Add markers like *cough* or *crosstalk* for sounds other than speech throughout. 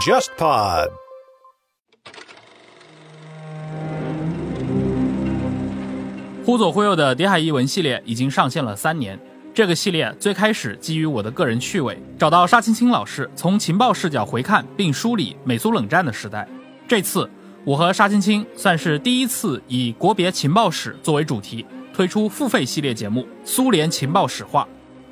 JustPod。忽左忽右的谍海译文系列已经上线了三年。这个系列最开始基于我的个人趣味，找到沙青青老师，从情报视角回看并梳理美苏冷战的时代。这次我和沙青青算是第一次以国别情报史作为主题，推出付费系列节目《苏联情报史话》。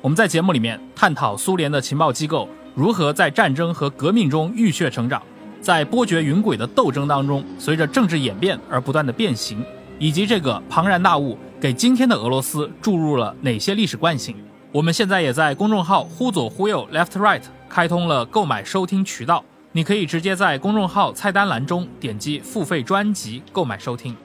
我们在节目里面探讨苏联的情报机构如何在战争和革命中浴血成长，在波谲云诡的斗争当中，随着政治演变而不断的变形，以及这个庞然大物给今天的俄罗斯注入了哪些历史惯性。我们现在也在公众号“忽左忽右 （Left Right）” 开通了购买收听渠道，你可以直接在公众号菜单栏中点击付费专辑购买收听。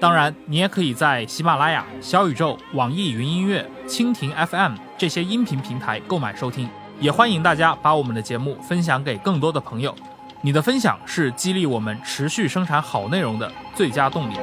当然，你也可以在喜马拉雅、小宇宙、网易云音乐、蜻蜓 FM 这些音频平台购买收听。也欢迎大家把我们的节目分享给更多的朋友，你的分享是激励我们持续生产好内容的最佳动力。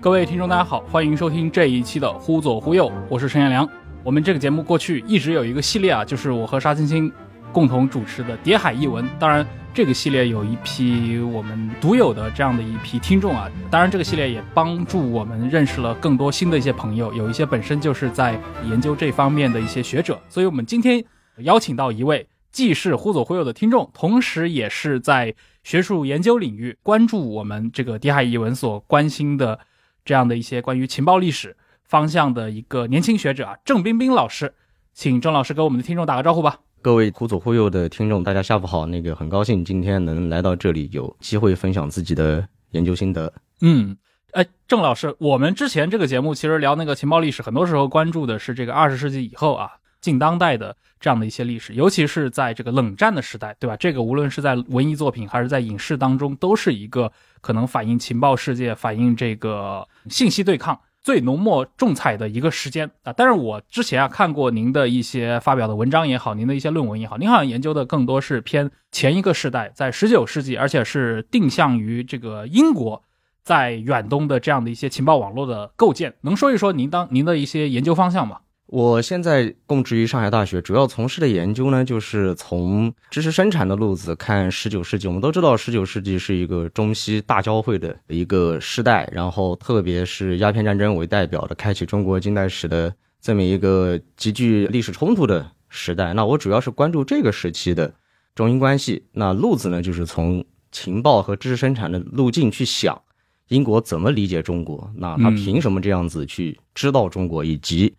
各位听众，大家好，欢迎收听这一期的《忽左忽右》，我是陈彦良。我们这个节目过去一直有一个系列啊，就是我和沙青青共同主持的《谍海译文》。当然，这个系列有一批我们独有的这样的一批听众啊。当然，这个系列也帮助我们认识了更多新的一些朋友，有一些本身就是在研究这方面的一些学者。所以我们今天邀请到一位既是忽左忽右的听众，同时也是在学术研究领域关注我们这个《谍海译文》所关心的。这样的一些关于情报历史方向的一个年轻学者啊，郑彬彬老师，请郑老师给我们的听众打个招呼吧。各位忽左忽右的听众，大家下午好。那个很高兴今天能来到这里，有机会分享自己的研究心得。嗯，哎，郑老师，我们之前这个节目其实聊那个情报历史，很多时候关注的是这个二十世纪以后啊，近当代的这样的一些历史，尤其是在这个冷战的时代，对吧？这个无论是在文艺作品还是在影视当中，都是一个可能反映情报世界、反映这个信息对抗最浓墨重彩的一个时间啊。但是我之前啊看过您的一些发表的文章也好，您的一些论文也好，您好像研究的更多是偏前一个时代，在十九世纪，而且是定向于这个英国在远东的这样的一些情报网络的构建。能说一说您当您的一些研究方向吗？我现在供职于上海大学，主要从事的研究呢，就是从知识生产的路子看十九世纪。我们都知道，十九世纪是一个中西大交汇的一个时代，然后特别是鸦片战争为代表的，开启中国近代史的这么一个极具历史冲突的时代。那我主要是关注这个时期的中英关系。那路子呢，就是从情报和知识生产的路径去想，英国怎么理解中国？那他凭什么这样子去知道中国，以及？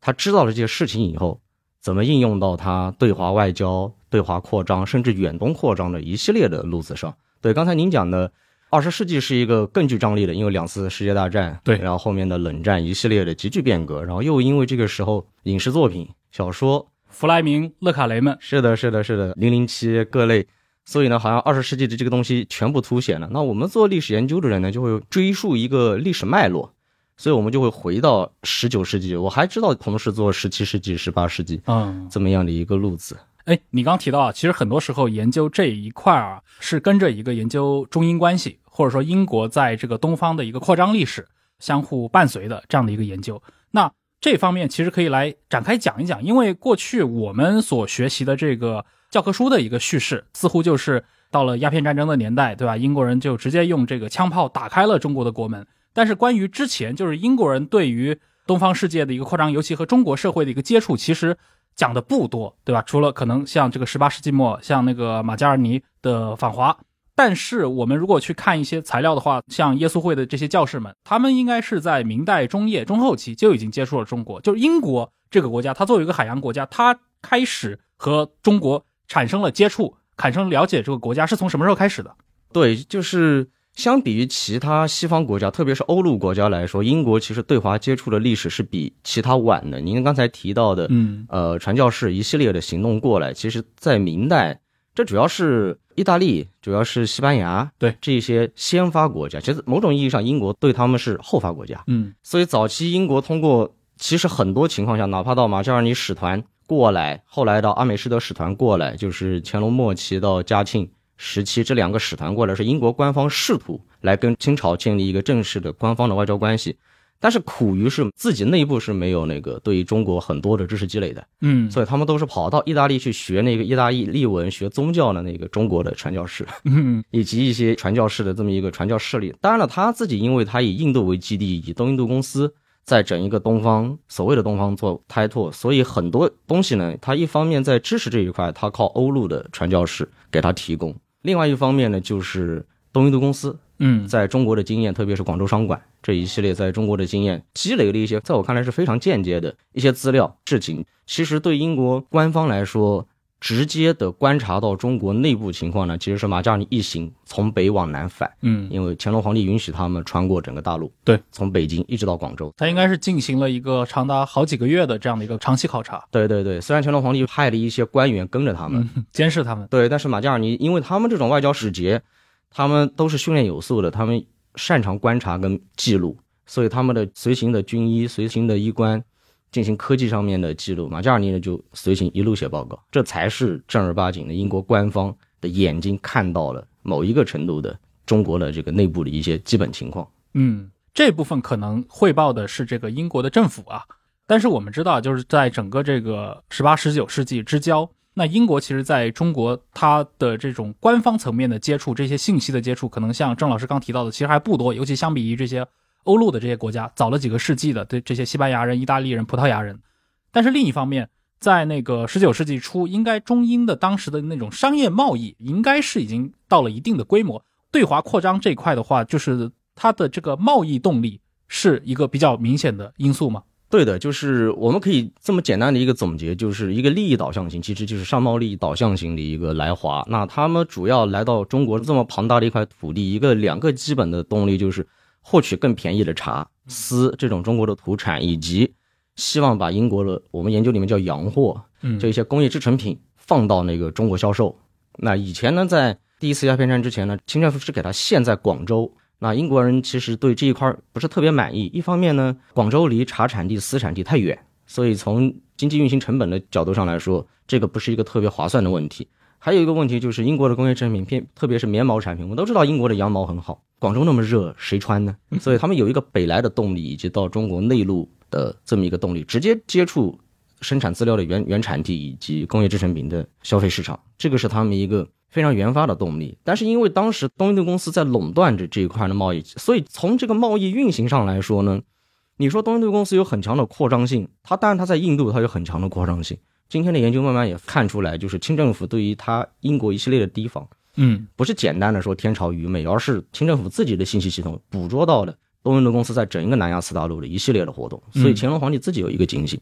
他知道了这些事情以后，怎么应用到他对华外交、对华扩张，甚至远东扩张的一系列的路子上？对，刚才您讲的，二十世纪是一个更具张力的，因为两次世界大战，对，然后后面的冷战一系列的急剧变革，然后又因为这个时候影视作品、小说，弗莱明、勒卡雷们，是的，是的，是的，零零七各类，所以呢，好像二十世纪的这个东西全部凸显了。那我们做历史研究的人呢，就会追溯一个历史脉络。所以我们就会回到十九世纪，我还知道同时做十七世纪、十八世纪，嗯，这么样的一个路子。哎，你刚提到啊，其实很多时候研究这一块啊，是跟着一个研究中英关系，或者说英国在这个东方的一个扩张历史相互伴随的这样的一个研究。那这方面其实可以来展开讲一讲，因为过去我们所学习的这个教科书的一个叙事，似乎就是到了鸦片战争的年代，对吧？英国人就直接用这个枪炮打开了中国的国门。但是关于之前，就是英国人对于东方世界的一个扩张，尤其和中国社会的一个接触，其实讲的不多，对吧？除了可能像这个十八世纪末，像那个马加尔尼的访华。但是我们如果去看一些材料的话，像耶稣会的这些教士们，他们应该是在明代中叶、中后期就已经接触了中国。就是英国这个国家，它作为一个海洋国家，它开始和中国产生了接触，产生了解这个国家是从什么时候开始的？对，就是。相比于其他西方国家，特别是欧陆国家来说，英国其实对华接触的历史是比其他晚的。您刚才提到的，嗯，呃，传教士一系列的行动过来，其实，在明代，这主要是意大利，主要是西班牙，对这些先发国家。其实某种意义上，英国对他们是后发国家。嗯，所以早期英国通过，其实很多情况下，哪怕到马加尔尼使团过来，后来到阿美士德使团过来，就是乾隆末期到嘉庆。时期，这两个使团过来是英国官方试图来跟清朝建立一个正式的官方的外交关系，但是苦于是自己内部是没有那个对于中国很多的知识积累的，嗯，所以他们都是跑到意大利去学那个意大利文、学宗教的那个中国的传教士，嗯。*laughs* 以及一些传教士的这么一个传教势力。当然了，他自己因为他以印度为基地，以东印度公司在整一个东方所谓的东方做开拓，所以很多东西呢，他一方面在知识这一块，他靠欧陆的传教士给他提供；另外一方面呢，就是东印度公司嗯在中国的经验，特别是广州商管这一系列在中国的经验，积累了一些在我看来是非常间接的一些资料事情。其实对英国官方来说，直接的观察到中国内部情况呢，其实是马加尔尼一行从北往南返，嗯，因为乾隆皇帝允许他们穿过整个大陆，对，从北京一直到广州。他应该是进行了一个长达好几个月的这样的一个长期考察，对对对，虽然乾隆皇帝派了一些官员跟着他们，嗯，*laughs* 监视他们，对，但是马加尔尼因为他们这种外交使节，他们都是训练有素的，他们擅长观察跟记录，所以他们的随行的军医、随行的医官进行科技上面的记录。马加尔尼呢就随行一路写报告，这才是正儿八经的英国官方的眼睛看到了某一个程度的中国的这个内部的一些基本情况。嗯，这部分可能汇报的是这个英国的政府啊，但是我们知道，就是在整个这个十八、十九世纪之交，那英国其实在中国它的这种官方层面的接触，这些信息的接触，可能像郑老师刚提到的，其实还不多，尤其相比于这些欧陆的这些国家，早了几个世纪的对这些西班牙人、意大利人、葡萄牙人。但是另一方面，在那个十九世纪初，应该中英的当时的那种商业贸易，应该是已经到了一定的规模。对华扩张这一块的话，就是它的这个贸易动力是一个比较明显的因素吗？对的，就是我们可以这么简单的一个总结，就是一个利益导向型，其实就是商贸利益导向型的一个来华。那他们主要来到中国这么庞大的一块土地，一个两个基本的动力就是获取更便宜的茶、丝这种中国的土产，以及希望把英国的我们研究里面叫洋货，就一些工业制成品放到那个中国销售。那以前呢，在第一次鸦片战之前呢，清政府是给它限在广州。那英国人其实对这一块不是特别满意，一方面呢，广州离茶产地、丝产地太远，所以从经济运行成本的角度上来说，这个不是一个特别划算的问题。还有一个问题就是英国的工业制成品，偏特别是棉毛产品，我们都知道英国的羊毛很好，广州那么热，谁穿呢？所以他们有一个北来的动力，以及到中国内陆的这么一个动力，直接接触生产资料的原原产地以及工业制成品的消费市场，这个是他们一个非常原发的动力。但是因为当时东印度公司在垄断着这一块的贸易，所以从这个贸易运行上来说呢，你说东印度公司有很强的扩张性，它当然它在印度它有很强的扩张性。今天的研究慢慢也看出来，就是清政府对于他英国一系列的提防，嗯不是简单的说天朝愚昧，而是清政府自己的信息系统捕捉到了东印度公司在整一个南亚次大陆的一系列的活动，所以乾隆皇帝自己有一个警醒。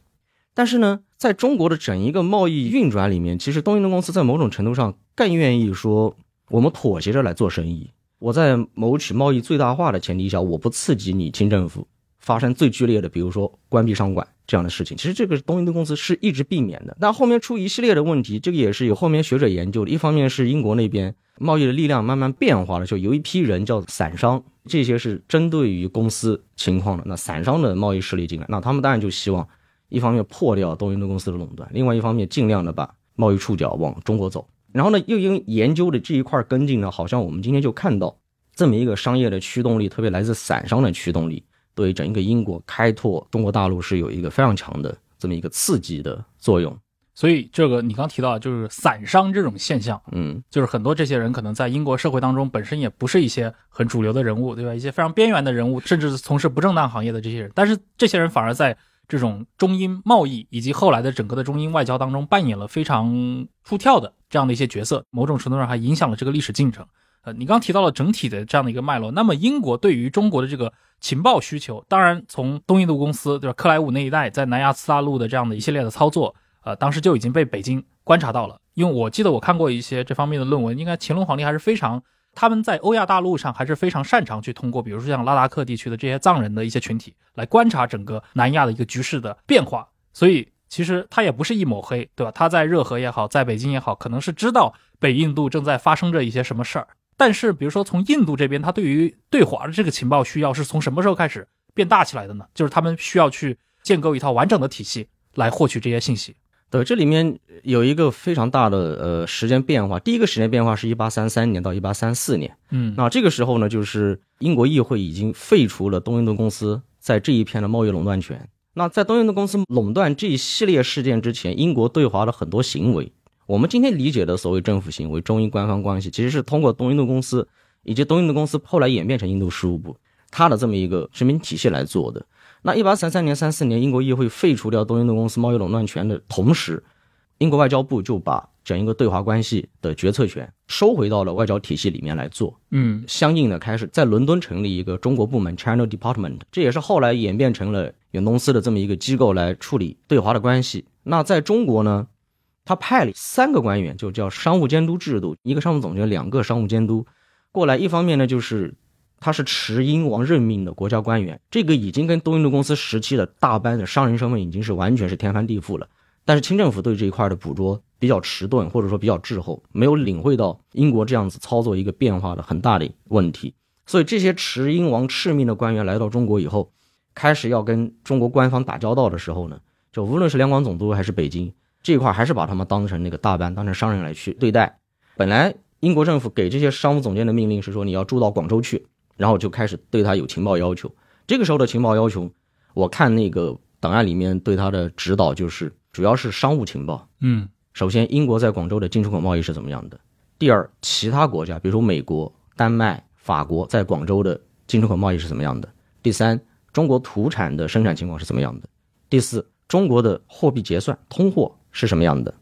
但是呢，在中国的整一个贸易运转里面，其实东印度公司在某种程度上更愿意说，我们妥协着来做生意。我在谋取贸易最大化的前提下，我不刺激你清政府发生最剧烈的，比如说关闭商馆这样的事情。其实这个东印度公司是一直避免的，但后面出一系列的问题，这个也是有后面学者研究的。一方面是英国那边贸易的力量慢慢变化了，就有一批人叫散商，这些是针对于公司情况的。那散商的贸易势力进来，那他们当然就希望一方面破掉东印度公司的垄断，另外一方面尽量的把贸易触角往中国走。然后呢，又因研究的这一块跟进呢，好像我们今天就看到这么一个商业的驱动力，特别来自散商的驱动力，对整个英国开拓中国大陆是有一个非常强的这么一个刺激的作用。所以这个你刚提到就是散商这种现象，嗯，就是很多这些人可能在英国社会当中本身也不是一些很主流的人物，对吧？一些非常边缘的人物，甚至是从事不正当行业的这些人，但是这些人反而在这种中英贸易以及后来的整个的中英外交当中扮演了非常出挑的这样的一些角色，某种程度上还影响了这个历史进程。呃，你刚提到了整体的这样的一个脉络，那么英国对于中国的这个情报需求，当然从东印度公司对吧，克莱伍那一带在南亚次大陆的这样的一系列的操作，呃，当时就已经被北京观察到了。因为我记得我看过一些这方面的论文，应该乾隆皇帝还是非常他们在欧亚大陆上还是非常擅长去通过，比如说像拉达克地区的这些藏人的一些群体来观察整个南亚的一个局势的变化。所以其实他也不是一抹黑，对吧？他在热河也好，在北京也好，可能是知道北印度正在发生着一些什么事儿。但是，比如说从印度这边，他对于对华的这个情报需要是从什么时候开始变大起来的呢？就是他们需要去建构一套完整的体系来获取这些信息。对，这里面有一个非常大的呃时间变化。第一个时间变化是一八三三年到一八三四年，嗯那这个时候呢，就是英国议会已经废除了东印度公司在这一片的贸易垄断权。那在东印度公司垄断这一系列事件之前，英国对华的很多行为，我们今天理解的所谓政府行为、中英官方关系，其实是通过东印度公司以及东印度公司后来演变成印度事务部它的这么一个殖民体系来做的。那一八三三年、三四年，英国议会废除掉东印度公司贸易垄断权的同时，英国外交部就把整一个对华关系的决策权收回到了外交体系里面来做。嗯，相应的开始在伦敦成立一个中国部门 （China Department），这也是后来演变成了远东司的这么一个机构来处理对华的关系。那在中国呢，他派了三个官员，就叫商务监督制度，一个商务总监，两个商务监督过来。一方面呢，就是他是持英王任命的国家官员，这个已经跟东印度公司时期的大班的商人身份已经是完全是天翻地覆了。但是清政府对这一块的捕捉比较迟钝，或者说比较滞后，没有领会到英国这样子操作一个变化的很大的问题。所以这些持英王敕命的官员来到中国以后，开始要跟中国官方打交道的时候呢，就无论是两广总督还是北京这一块，还是把他们当成那个大班，当成商人来去对待。本来英国政府给这些商务总监的命令是说你要住到广州去，然后就开始对他有情报要求。这个时候的情报要求，我看那个档案里面对他的指导就是。主要是商务情报。嗯，首先，英国在广州的进出口贸易是怎么样的？第二，其他国家，比如说美国、丹麦、法国，在广州的进出口贸易是怎么样的？第三，中国土产的生产情况是怎么样的？第四，中国的货币结算、通货是什么样的？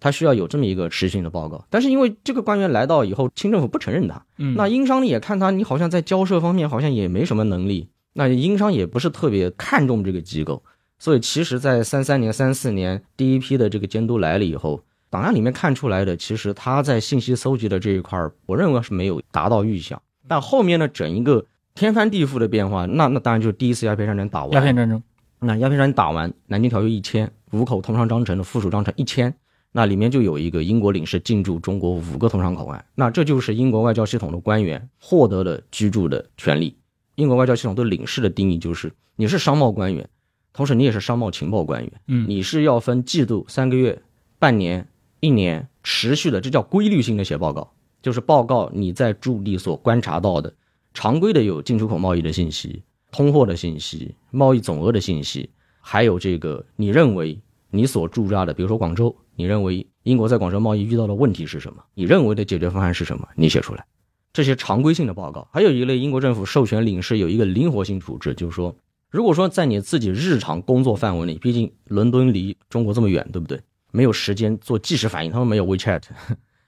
他需要有这么一个持续性的报告。但是因为这个官员来到以后，清政府不承认他。嗯，那英商也看他，你好像在交涉方面好像也没什么能力。那英商也不是特别看重这个机构。所以，其实，在三三年、三四年第一批的这个监督来了以后，档案里面看出来的，其实他在信息搜集的这一块，我认为是没有达到预想。但后面的整一个天翻地覆的变化，那那当然就是第一次鸦片战争打完。鸦片战争，那鸦片战争打完，南京条约一签，五口通商章程的附属章程一签，那里面就有一个英国领事进驻中国五个通商口岸，那这就是英国外交系统的官员获得了居住的权利。英国外交系统对领事的定义就是，你是商贸官员。同时，你也是商贸情报官员，嗯，你是要分季度、三个月、半年、一年持续的，这叫规律性的写报告，就是报告你在驻地所观察到的常规的有进出口贸易的信息、通货的信息、贸易总额的信息，还有这个你认为你所驻扎的，比如说广州，你认为英国在广州贸易遇到的问题是什么？你认为的解决方案是什么？你写出来，这些常规性的报告。还有一类，英国政府授权领事有一个灵活性处置，就是说。如果说在你自己日常工作范围内，毕竟伦敦离中国这么远，对不对？没有时间做即时反应，他们没有 WeChat，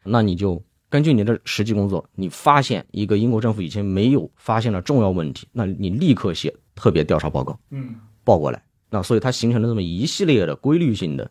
那你就根据你的实际工作，你发现一个英国政府以前没有发现的重要问题，那你立刻写特别调查报告，嗯，报过来。那所以它形成了这么一系列的规律性的。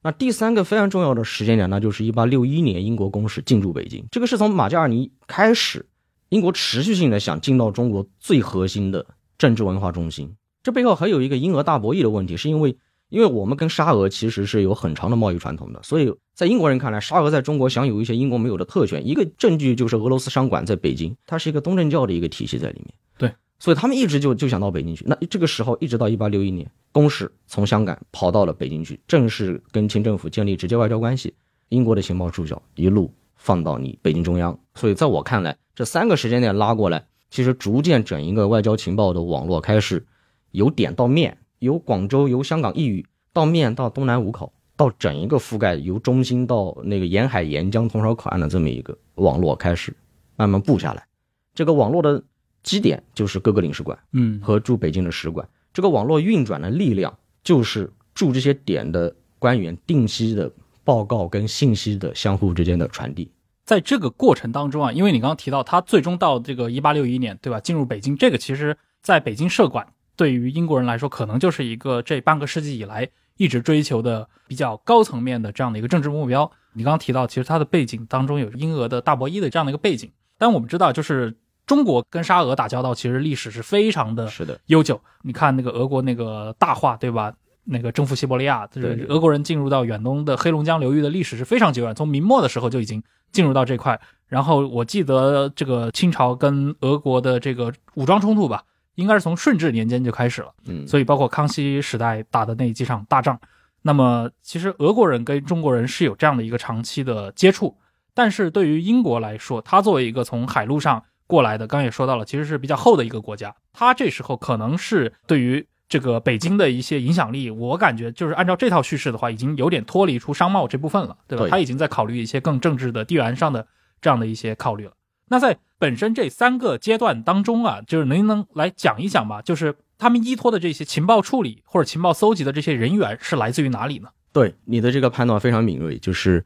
那第三个非常重要的时间点，那就是一八六一年英国公使进驻北京，这个是从马加尔尼开始，英国持续性的想进到中国最核心的政治文化中心。这背后还有一个英俄大博弈的问题，是因为，因为我们跟沙俄其实是有很长的贸易传统的，所以在英国人看来，沙俄在中国享有一些英国没有的特权。一个证据就是俄罗斯商馆在北京，它是一个东正教的一个体系在里面。对，所以他们一直就就想到北京去。那这个时候一直到一八六一年，公使从香港跑到了北京去，正式跟清政府建立直接外交关系。英国的情报助教一路放到你北京中央，所以在我看来，这三个时间点拉过来，其实逐渐整一个外交情报的网络开始。由点到面，由广州、由香港一隅到面到东南五口，到整一个覆盖由中心到那个沿海沿江通商口岸的这么一个网络开始慢慢布下来。这个网络的基点就是各个领事馆，嗯，和驻北京的使馆。这个网络运转的力量就是驻这些点的官员定期的报告跟信息的相互之间的传递。在这个过程当中啊，因为你刚刚提到他最终到这个一八六一年，对吧？进入北京，这个其实在北京设馆。对于英国人来说，可能就是一个这半个世纪以来一直追求的比较高层面的这样的一个政治目标。你刚刚提到，其实它的背景当中有英俄的大博弈的这样的一个背景。但我们知道，就是中国跟沙俄打交道，其实历史是非常的是的悠久。你看那个俄国那个大化，对吧？那个征服西伯利亚，就是俄国人进入到远东的黑龙江流域的历史是非常久远，从明末的时候就已经进入到这块。然后我记得这个清朝跟俄国的这个武装冲突吧。应该是从顺治年间就开始了，嗯，所以包括康熙时代打的那几场大仗，那么其实俄国人跟中国人是有这样的一个长期的接触，但是对于英国来说，它作为一个从海路上过来的，刚刚也说到了，其实是比较厚的一个国家。他这时候可能是对于这个北京的一些影响力，我感觉就是按照这套叙事的话，已经有点脱离出商贸这部分了，对吧？对他已经在考虑一些更政治的地缘上的这样的一些考虑了。那在本身这三个阶段当中啊，就是能不能来讲一讲吧？就是他们依托的这些情报处理或者情报搜集的这些人员是来自于哪里呢？对你的这个判断非常敏锐，就是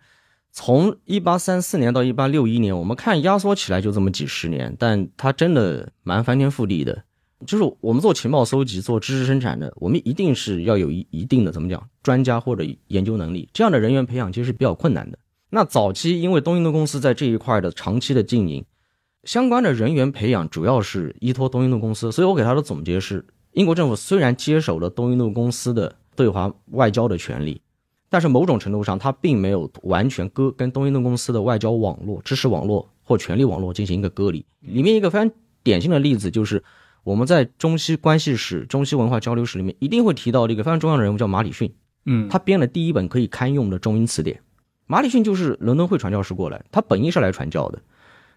从一八三四年到一八六一年，我们看压缩起来就这么几十年，但它真的蛮翻天覆地的。就是我们做情报搜集、做知识生产的，我们一定是要有一一定的怎么讲专家或者研究能力，这样的人员培养其实是比较困难的。那早期因为东印度公司在这一块的长期的经营，相关的人员培养主要是依托东印度公司，所以我给他的总结是：英国政府虽然接手了东印度公司的对华外交的权利，但是某种程度上，它并没有完全割跟东印度公司的外交网络、知识网络或权力网络进行一个割离。里面一个非常典型的例子就是，我们在中西关系史、中西文化交流史里面一定会提到的一个非常重要的人物，叫马礼逊。嗯他编了第一本可以堪用的中英词典。马礼逊就是伦敦会传教士过来，他本意是来传教的，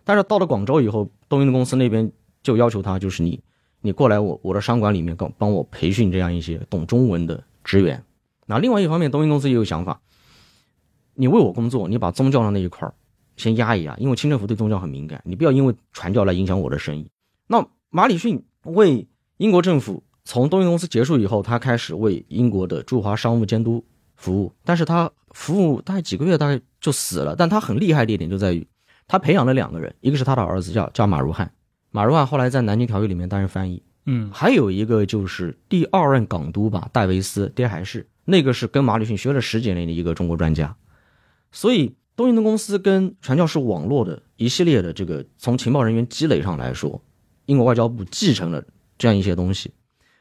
但是到了广州以后，东印度公司那边就要求他，就是你，你过来我我的商馆里面帮帮我培训这样一些懂中文的职员。那另外一方面，东印公司也有想法，你为我工作，你把宗教的那一块先压一压，因为清政府对宗教很敏感，你不要因为传教来影响我的生意。那马里逊为英国政府从东印公司结束以后，他开始为英国的驻华商务监督服务，但是他服务大概几个月，大概就死了。但他很厉害的一点就在于，他培养了两个人，一个是他的儿子叫叫马如汉，马如汉后来在南京条约里面担任翻译，嗯。还有一个就是第二任港督吧，戴维斯爹还是那个是跟马礼逊学了十几年的一个中国专家，所以东印度公司跟传教士网络的一系列的这个从情报人员积累上来说，英国外交部继承了这样一些东西。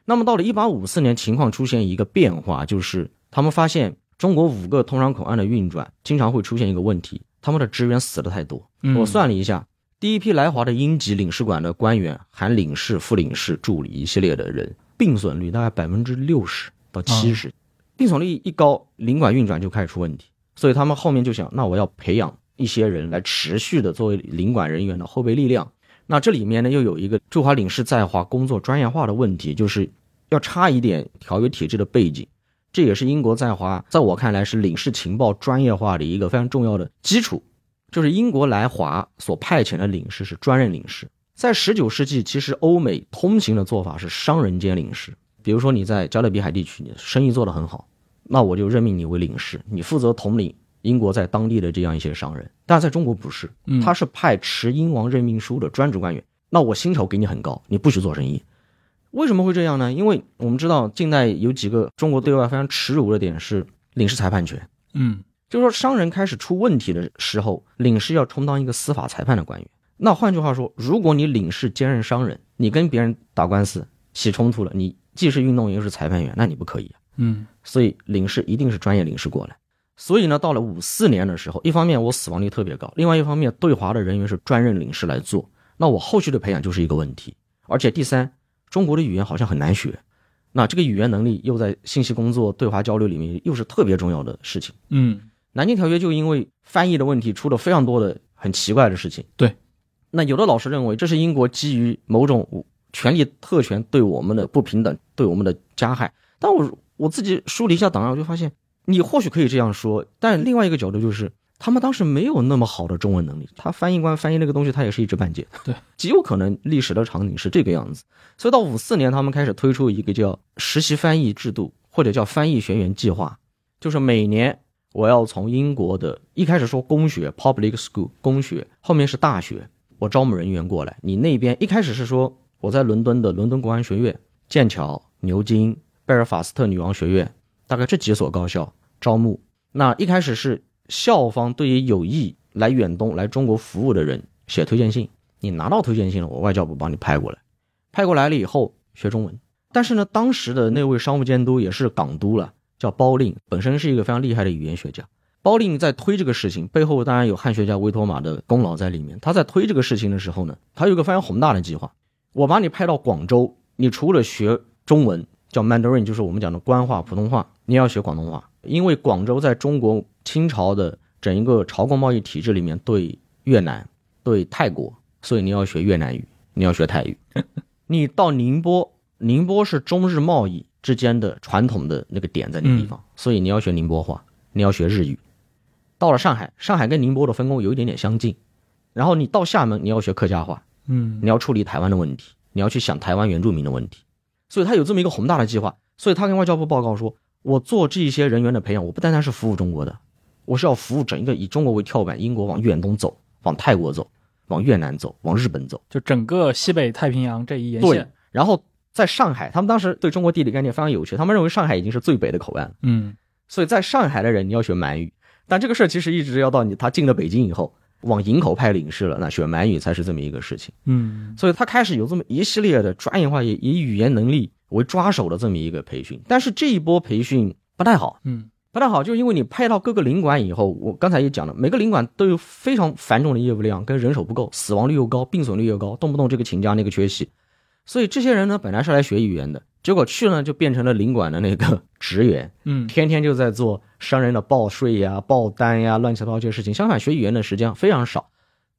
那么到了一八五四年，情况出现一个变化，就是他们发现中国五个通商口岸的运转经常会出现一个问题，他们的职员死的太多。嗯我算了一下，第一批来华的英籍领事馆的官员，含领事、副领事、助理一系列的人，病损率大概百分之六十到七十，病损率一高，领馆运转就开始出问题。所以他们后面就想，那我要培养一些人来持续的作为领馆人员的后备力量。那这里面呢，又有一个驻华领事在华工作专业化的问题，就是要差一点条约体制的背景。这也是英国在华，在我看来是领事情报专业化的一个非常重要的基础。就是英国来华所派遣的领事是专任领事。在十九世纪，其实欧美通行的做法是商人兼领事。比如说你在加勒比海地区，你生意做得很好，那我就任命你为领事，你负责统领英国在当地的这样一些商人。但在中国不是，嗯他是派持英王任命书的专职官员。那我薪酬给你很高，你不许做生意。为什么会这样呢？因为我们知道近代有几个中国对外非常耻辱的点是领事裁判权。嗯就是说，商人开始出问题的时候，领事要充当一个司法裁判的官员。那换句话说，如果你领事兼任商人，你跟别人打官司起冲突了，你既是运动员又是裁判员，那你不可以啊。嗯所以领事一定是专业领事过来。所以呢，到了五四年的时候，一方面我死亡率特别高，另外一方面对华的人员是专任领事来做，那我后续的培养就是一个问题。而且第三，中国的语言好像很难学，那这个语言能力又在信息工作、对华交流里面又是特别重要的事情。嗯南京条约就因为翻译的问题出了非常多的很奇怪的事情。对，那有的老师认为这是英国基于某种权力特权对我们的不平等，对我们的加害。但我我自己梳理一下档案，我就发现你或许可以这样说，但另外一个角度就是。他们当时没有那么好的中文能力，他翻译官翻译那个东西，他也是一知半解。对，极有可能历史的场景是这个样子。所以到五四年，他们开始推出一个叫实习翻译制度，或者叫翻译学员计划，就是每年我要从英国的一开始说公学 （public school） 公学，后面是大学，我招募人员过来。你那边一开始是说我在伦敦的伦敦国安学院、剑桥、牛津、贝尔法斯特女王学院，大概这几所高校招募。那一开始是校方对于有意来远东、来中国服务的人写推荐信，你拿到推荐信了，我外交部帮你派过来，派过来了以后学中文。但是呢，当时的那位商务监督也是港督了，叫包令，本身是一个非常厉害的语言学家。包令在推这个事情背后，当然有汉学家维托马的功劳在里面。他在推这个事情的时候呢，他有一个非常宏大的计划：我把你派到广州，你除了学中文，叫 Mandarin，就是我们讲的官话、普通话，你要学广东话，因为广州在中国清朝的整一个朝贡贸易体制里面，对越南、对泰国所以你要学越南语，你要学泰语。*laughs* 你到宁波，宁波是中日贸易之间的传统的那个点在那个地方，所以你要学宁波话，你要学日语。到了上海，上海跟宁波的分工有一点点相近，然后你到厦门，你要学客家话，嗯你要处理台湾的问题，你要去想台湾原住民的问题，所以他有这么一个宏大的计划。所以他跟外交部报告说，我做这些人员的培养，我不单单是服务中国的，我是要服务整一个以中国为跳板，英国往远东走，往泰国走，往越南走，往日本走。就整个西北太平洋这一沿对线，，然后在上海，他们当时对中国地理概念非常有趣，他们认为上海已经是最北的口岸了，嗯所以在上海的人你要学满语，但这个事儿其实一直要到你他进了北京以后，往营口派领事了，那学满语才是这么一个事情。嗯所以他开始有这么一系列的专业化，以以语言能力为抓手的这么一个培训。但是这一波培训不太好，嗯不太好，就是因为你派到各个领馆以后，我刚才也讲了，每个领馆都有非常繁重的业务量，跟人手不够，死亡率又高，病损率又高，动不动这个请假那个缺席。所以这些人呢，本来是来学语言的，结果去呢就变成了领馆的那个 *laughs* 职员，嗯。天天就在做商人的报税呀、报单呀、乱七八糟这些事情。相反，学语言的时间非常少，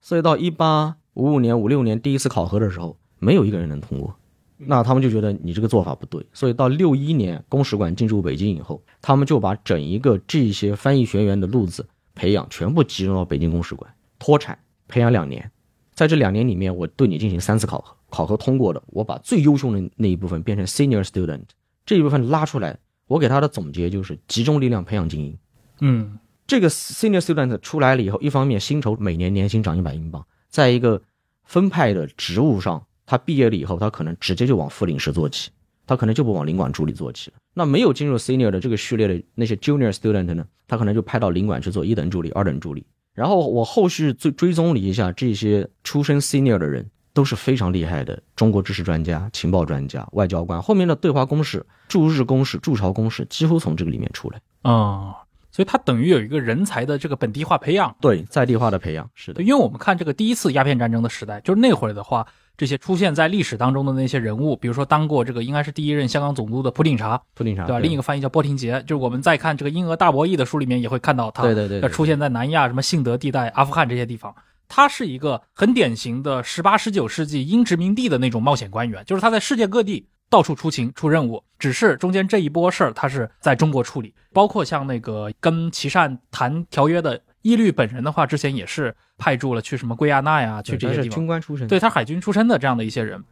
所以到一八五五年、五六年第一次考核的时候，没有一个人能通过。那他们就觉得你这个做法不对，所以到六一年公使馆进驻北京以后，他们就把整一个这些翻译学员的路子培养全部集中到北京公使馆，脱产培养两年，在这两年里面，我对你进行三次考核，考核通过的，我把最优秀的那一部分变成 senior student，这一部分拉出来，我给他的总结就是集中力量培养精英。嗯这个 senior student 出来了以后，一方面薪酬每年年薪涨一百英镑，在一个分派的职务上，他毕业了以后，他可能直接就往副领事做起，他可能就不往领馆助理做起了。那没有进入 senior 的这个序列的那些 junior student 呢，他可能就派到领馆去做一等助理、二等助理。然后我后续追追踪了一下这些出身 senior 的人，都是非常厉害的中国知识专家、情报专家、外交官。后面的对华公使、驻日公使、驻朝公使，几乎从这个里面出来。啊，所以它等于有一个人才的这个本地化培养。对，在地化的培养是的，。因为我们看这个第一次鸦片战争的时代，就是那会儿的话，这些出现在历史当中的那些人物，比如说当过这个应该是第一任香港总督的普鼎查，普鼎查对吧？另一个翻译叫波廷杰，就是我们在看这个《英俄大博弈》的书里面也会看到他，对对对对要出现在南亚什么信德地带、阿富汗这些地方。他是一个很典型的十八、十九世纪英殖民地的那种冒险官员，就是他在世界各地到处出勤、出任务，只是中间这一波事儿他是在中国处理，包括像那个跟琦善谈条约的伊律本人的话，之前也是派驻了去什么圭亚那呀，去这些地方。军官出身，对他海军出身的这样的一些人。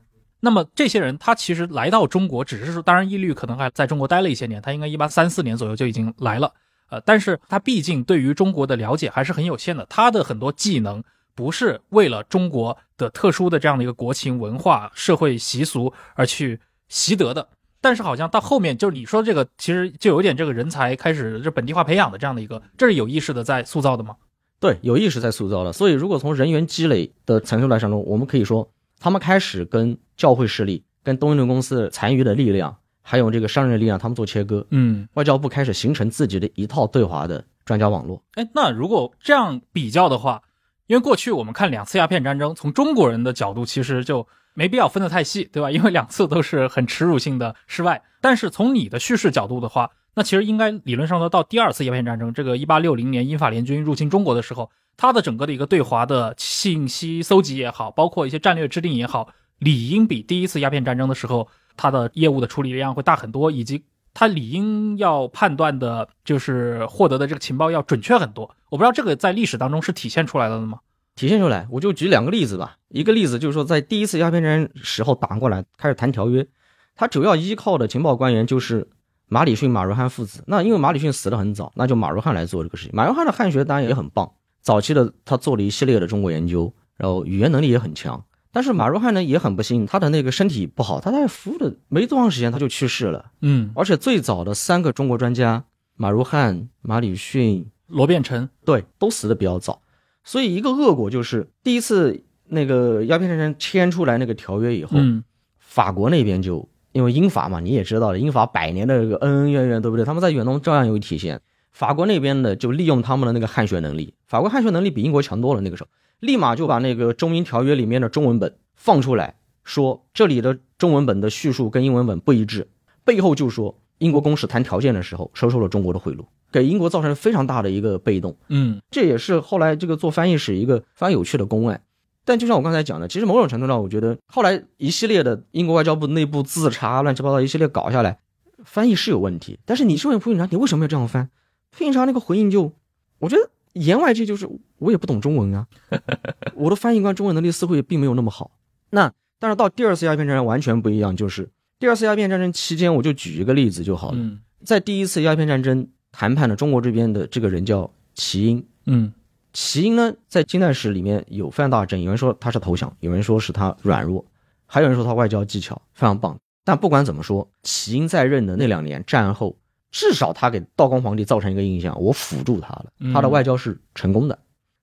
那么这些人，他其实来到中国，只是说，当然伊律可能还在中国待了一些年，他应该一八三四年左右就已经来了，呃，但是他毕竟对于中国的了解还是很有限的，他的很多技能不是为了中国的特殊的这样的一个国情文化、社会习俗而去习得的。但是好像到后面，就是你说这个，其实就有点这个人才开始这本地化培养的这样的一个，这是有意识的在塑造的吗？对，有意识在塑造的。所以，如果从人员积累的层次来上中，我们可以说，他们开始跟教会势力、跟东印度公司残余的力量，还有这个商人的力量，他们做切割。嗯，外交部开始形成自己的一套对华的专家网络。哎，那如果这样比较的话，因为过去我们看两次鸦片战争，从中国人的角度其实就没必要分得太细，对吧？因为两次都是很耻辱性的失败。但是从你的叙事角度的话，那其实应该理论上说到第二次鸦片战争，这个一八六零年英法联军入侵中国的时候，它的整个的一个对华的信息搜集也好，包括一些战略制定也好，理应比第一次鸦片战争的时候它的业务的处理量会大很多，以及他理应要判断的，就是获得的这个情报要准确很多。我不知道这个在历史当中是体现出来了的吗？体现出来，我就举两个例子吧。一个例子就是说，在第一次鸦片战争时候打过来，开始谈条约，他主要依靠的情报官员就是马礼逊、马如汉父子。那因为马礼逊死得很早，那就马如汉来做这个事情。马如汉的汉学当然也很棒，早期的他做了一系列的中国研究，然后语言能力也很强。但是马如汉呢也很不幸，他的那个身体不好，他在服务的没多长时间他就去世了。嗯，而且最早的三个中国专家马如汉、马礼逊，罗变臣，对，都死的比较早，所以一个恶果就是第一次那个鸦片战争签出来那个条约以后，嗯法国那边就因为英法嘛，你也知道的，英法百年的这个恩恩怨怨，对不对？他们在远东照样有体现。法国那边呢，就利用他们的那个汉学能力，法国汉学能力比英国强多了。那个时候，立马就把那个中英条约里面的中文本放出来，说这里的中文本的叙述跟英文本不一致，背后就说英国公使谈条件的时候收受了中国的贿赂，给英国造成非常大的一个被动。嗯这也是后来这个做翻译史一个非常有趣的公案。但就像我刚才讲的，其实某种程度上，我觉得后来一系列的英国外交部内部自查、乱七八糟一系列搞下来，翻译是有问题。但是你是问蒲警察，你为什么要这样翻？蒲警察那个回应就，我觉得言外之意就是我也不懂中文啊，*laughs* 我的翻译官中文能力似乎也并没有那么好。那但是到第二次鸦片战争完全不一样，就是第二次鸦片战争期间，我就举一个例子就好了。嗯在第一次鸦片战争谈判的中国这边的这个人叫齐英，嗯齐英呢，在近代史里面有非常大的争议，有人说他是投降，有人说是他软弱，还有人说他外交技巧非常棒。但不管怎么说，齐英在任的那两年战后，至少他给道光皇帝造成一个印象，我辅助他了，他的外交是成功的。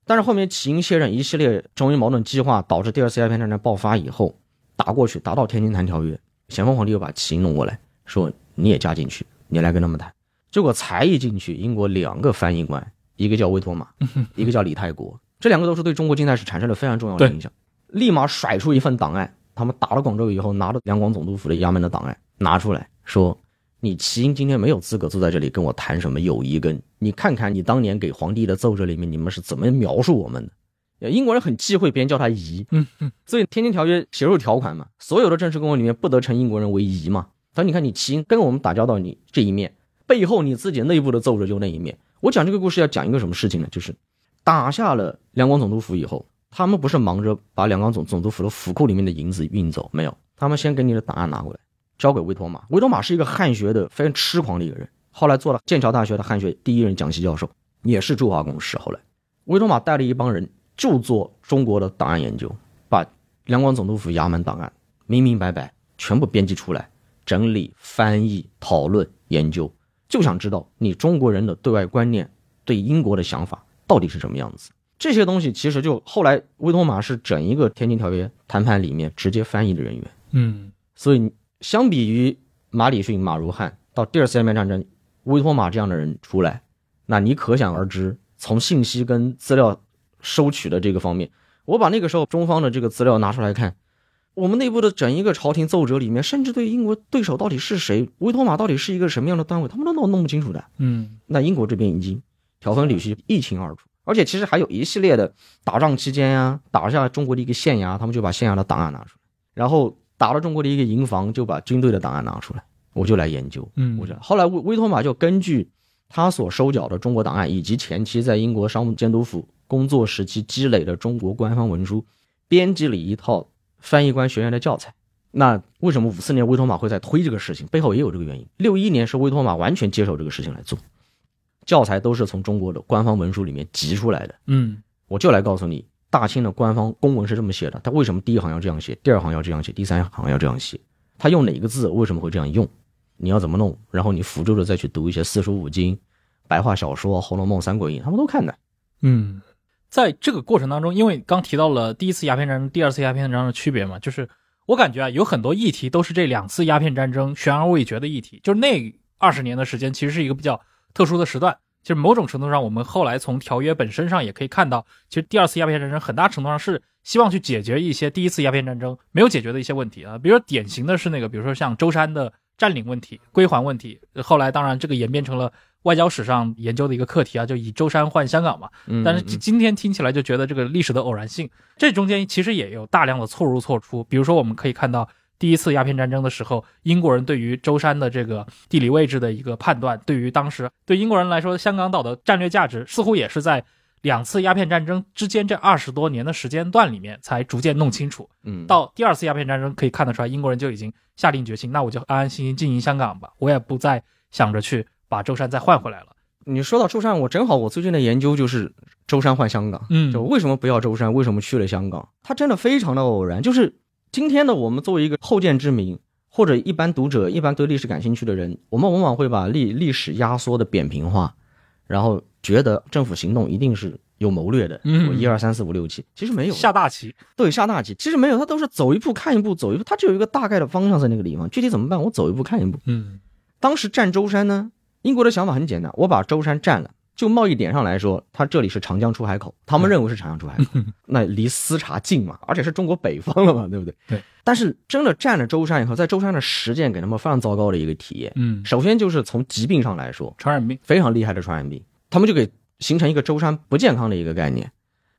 但是后面起因卸任，一系列中英矛盾激化，导致第二次鸦片战争爆发以后，打过去打到天津谈条约，咸丰皇帝又把齐英弄过来，说你也加进去，你来跟他们谈。结果才一进去，英国两个翻译官，一个叫威妥玛，一个叫李泰国，这两个都是对中国近代史产生了非常重要的影响。立马甩出一份档案，他们打了广州以后，拿着两广总督府的衙门的档案拿出来说：“你齐英今天没有资格坐在这里跟我谈什么友谊跟，你看看你当年给皇帝的奏折里面，你们是怎么描述我们的？”英国人很忌讳别人叫他夷，嗯嗯，所以《天津条约》写入条款嘛，所有的正式公文里面不得称英国人为夷嘛。他说：“你看，你齐英跟我们打交道，你这一面。”背后你自己内部的奏折就那一面。我讲这个故事要讲一个什么事情呢？就是打下了两广总督府以后，他们不是忙着把两广总总督府的府库里面的银子运走，没有，他们先给你的档案拿过来，交给维托马。维托马是一个汉学的非常痴狂的一个人，后来做了剑桥大学的汉学第一任讲席教授，也是驻华公使。后来维托马带了一帮人就做中国的档案研究，把两广总督府衙门档案明明白白全部编辑出来，整理、翻译、讨论、研究。就想知道你中国人的对外观念、对英国的想法到底是什么样子。这些东西其实就后来威妥玛是整一个天津条约谈判里面直接翻译的人员。嗯，所以相比于马礼逊、马如汉到第二次鸦片战争，威妥玛这样的人出来，那你可想而知，从信息跟资料收取的这个方面，我把那个时候中方的这个资料拿出来看。我们内部的整一个朝廷奏折里面，甚至对英国对手到底是谁，威托马到底是一个什么样的单位，他们都弄弄不清楚的。嗯，那英国这边已经条分缕析一清二楚，而且其实还有一系列的打仗期间呀，打下中国的一个县衙，他们就把县衙的档案拿出来，然后打了中国的一个营房，就把军队的档案拿出来，我就来研究。嗯，我就后来威威托马就根据他所收缴的中国档案，以及前期在英国商务监督府工作时期积累的中国官方文书，编辑了一套。翻译官学院的教材，那为什么五四年威托马会在推这个事情？背后也有这个原因。六一年是威托马完全接手这个事情来做，教材都是从中国的官方文书里面集出来的。嗯，我就来告诉你，大清的官方公文是这么写的，他为什么第一行要这样写，第二行要这样写，第三行要这样写？他用哪个字？为什么会这样用？你要怎么弄？然后你辅助着再去读一些四书五经、白话小说《红楼梦》《三国演义》，他们都看的。嗯。在这个过程当中，因为刚提到了第一次鸦片战争、第二次鸦片战争的区别嘛，就是我感觉啊，有很多议题都是这两次鸦片战争悬而未决的议题。就是那二十年的时间，其实是一个比较特殊的时段。其实某种程度上，我们后来从条约本身上也可以看到，其实第二次鸦片战争很大程度上是希望去解决一些第一次鸦片战争没有解决的一些问题啊，比如说典型的是那个，比如说像舟山的占领问题、归还问题。后来当然这个演变成了。外交史上研究的一个课题啊，就以舟山换香港嘛。但是今天听起来就觉得这个历史的偶然性，这中间其实也有大量的错入错出。比如说，我们可以看到第一次鸦片战争的时候，英国人对于舟山的这个地理位置的一个判断，对于当时对英国人来说，香港岛的战略价值，似乎也是在两次鸦片战争之间这二十多年的时间段里面才逐渐弄清楚。嗯，到第二次鸦片战争可以看得出来，英国人就已经下定决心，那我就安安心心经营香港吧，我也不再想着去。把舟山再换回来了。你说到舟山，我正好我最近的研究就是舟山换香港。嗯，就为什么不要舟山？为什么去了香港？它真的非常的偶然。就是今天呢我们作为一个后见之明，或者一般读者、一般对历史感兴趣的人，我们往往会把历历史压缩的扁平化，然后觉得政府行动一定是有谋略的。嗯，一二三四五六七，其实没有下大棋。对，下大棋，其实没有，它都是走一步看一步，走一步，它只有一个大概的方向在那个地方，具体怎么办，我走一步看一步。嗯，当时占舟山呢？英国的想法很简单，我把舟山占了，就贸易点上来说，它这里是长江出海口，他们认为是长江出海口，*laughs* 那离丝茶近嘛，而且是中国北方了嘛，对不对？对。但是真的占了舟山以后，在舟山的实践给他们非常糟糕的一个体验。嗯。首先就是从疾病上来说，传染病非常厉害的传染病，他们就给形成一个舟山不健康的一个概念。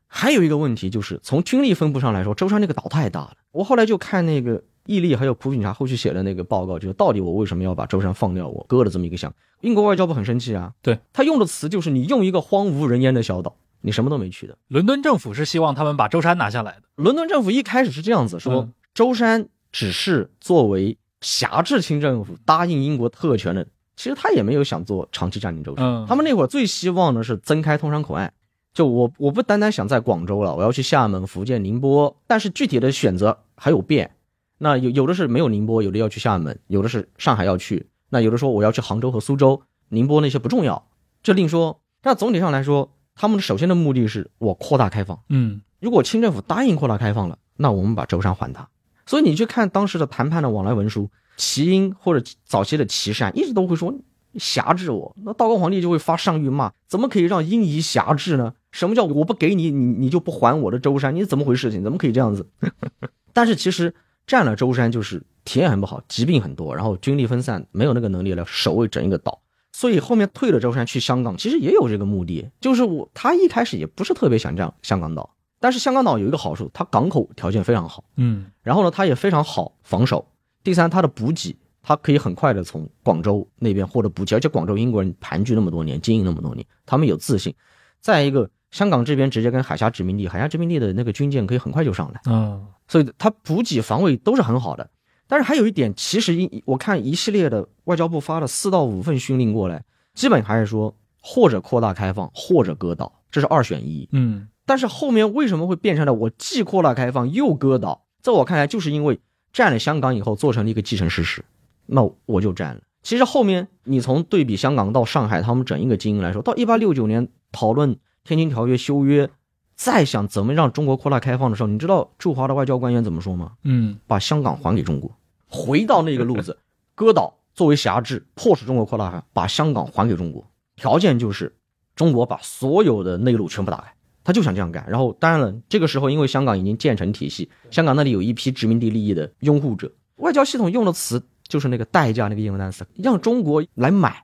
还有一个问题就是从军力分布上来说，舟山那个岛太大了。我后来就看那个毅力还有普警察后续写的那个报告，就是到底我为什么要把舟山放掉，我割了这么一个项。英国外交部很生气啊，对他用的词就是你用一个荒无人烟的小岛，你什么都没去的。伦敦政府是希望他们把舟山拿下来的。伦敦政府一开始是这样子说，嗯舟山只是作为辖制清政府答应英国特权的，其实他也没有想做长期占领舟山。嗯他们那会儿最希望的是增开通商口岸。就我我不单单想在广州了，我要去厦门、福建、宁波，但是具体的选择还有变。那有有的是没有宁波，有的要去厦门，有的是上海要去，那有的说我要去杭州和苏州，宁波那些不重要，这另说。但总体上来说，他们首先的目的是我扩大开放。嗯如果清政府答应扩大开放了，那我们把舟山还他。所以你去看当时的谈判的往来文书，齐英或者早期的齐善一直都会说辖制我。那道光皇帝就会发上谕骂，怎么可以让英夷辖制呢？什么叫我不给你，你你就不还我的舟山？你怎么回事情？怎么可以这样子？*laughs* 但是其实占了舟山就是体验很不好，疾病很多，然后军力分散，没有那个能力来守卫整一个岛。所以后面退了舟山去香港，其实也有这个目的，就是我他一开始也不是特别想这样香港岛，但是香港岛有一个好处，它港口条件非常好，嗯然后呢，它也非常好防守。第三，它的补给，它可以很快的从广州那边获得补给，而且广州英国人盘踞那么多年，经营那么多年，他们有自信。再一个，香港这边直接跟海峡殖民地，海峡殖民地的那个军舰可以很快就上来，嗯所以它补给防卫都是很好的。但是还有一点，其实一我看一系列的外交部发了四到五份训令过来，基本还是说或者扩大开放，或者割岛，这是二选一。嗯但是后面为什么会变成了我既扩大开放又割岛？在我看来，就是因为占了香港以后做成了一个既成事实，那我就占了。其实后面你从对比香港到上海他们整一个经营来说，到一八六九年讨论《天津条约》修约，再想怎么让中国扩大开放的时候，你知道驻华的外交官员怎么说吗？嗯把香港还给中国，回到那个路子，*laughs* 割岛作为辖制，迫使中国扩大开放，把香港还给中国。条件就是中国把所有的内陆全部打开，他就想这样干。然后当然了，这个时候因为香港已经建成体系，香港那里有一批殖民地利益的拥护者，外交系统用的词就是那个代价那个英文单词，让中国来买，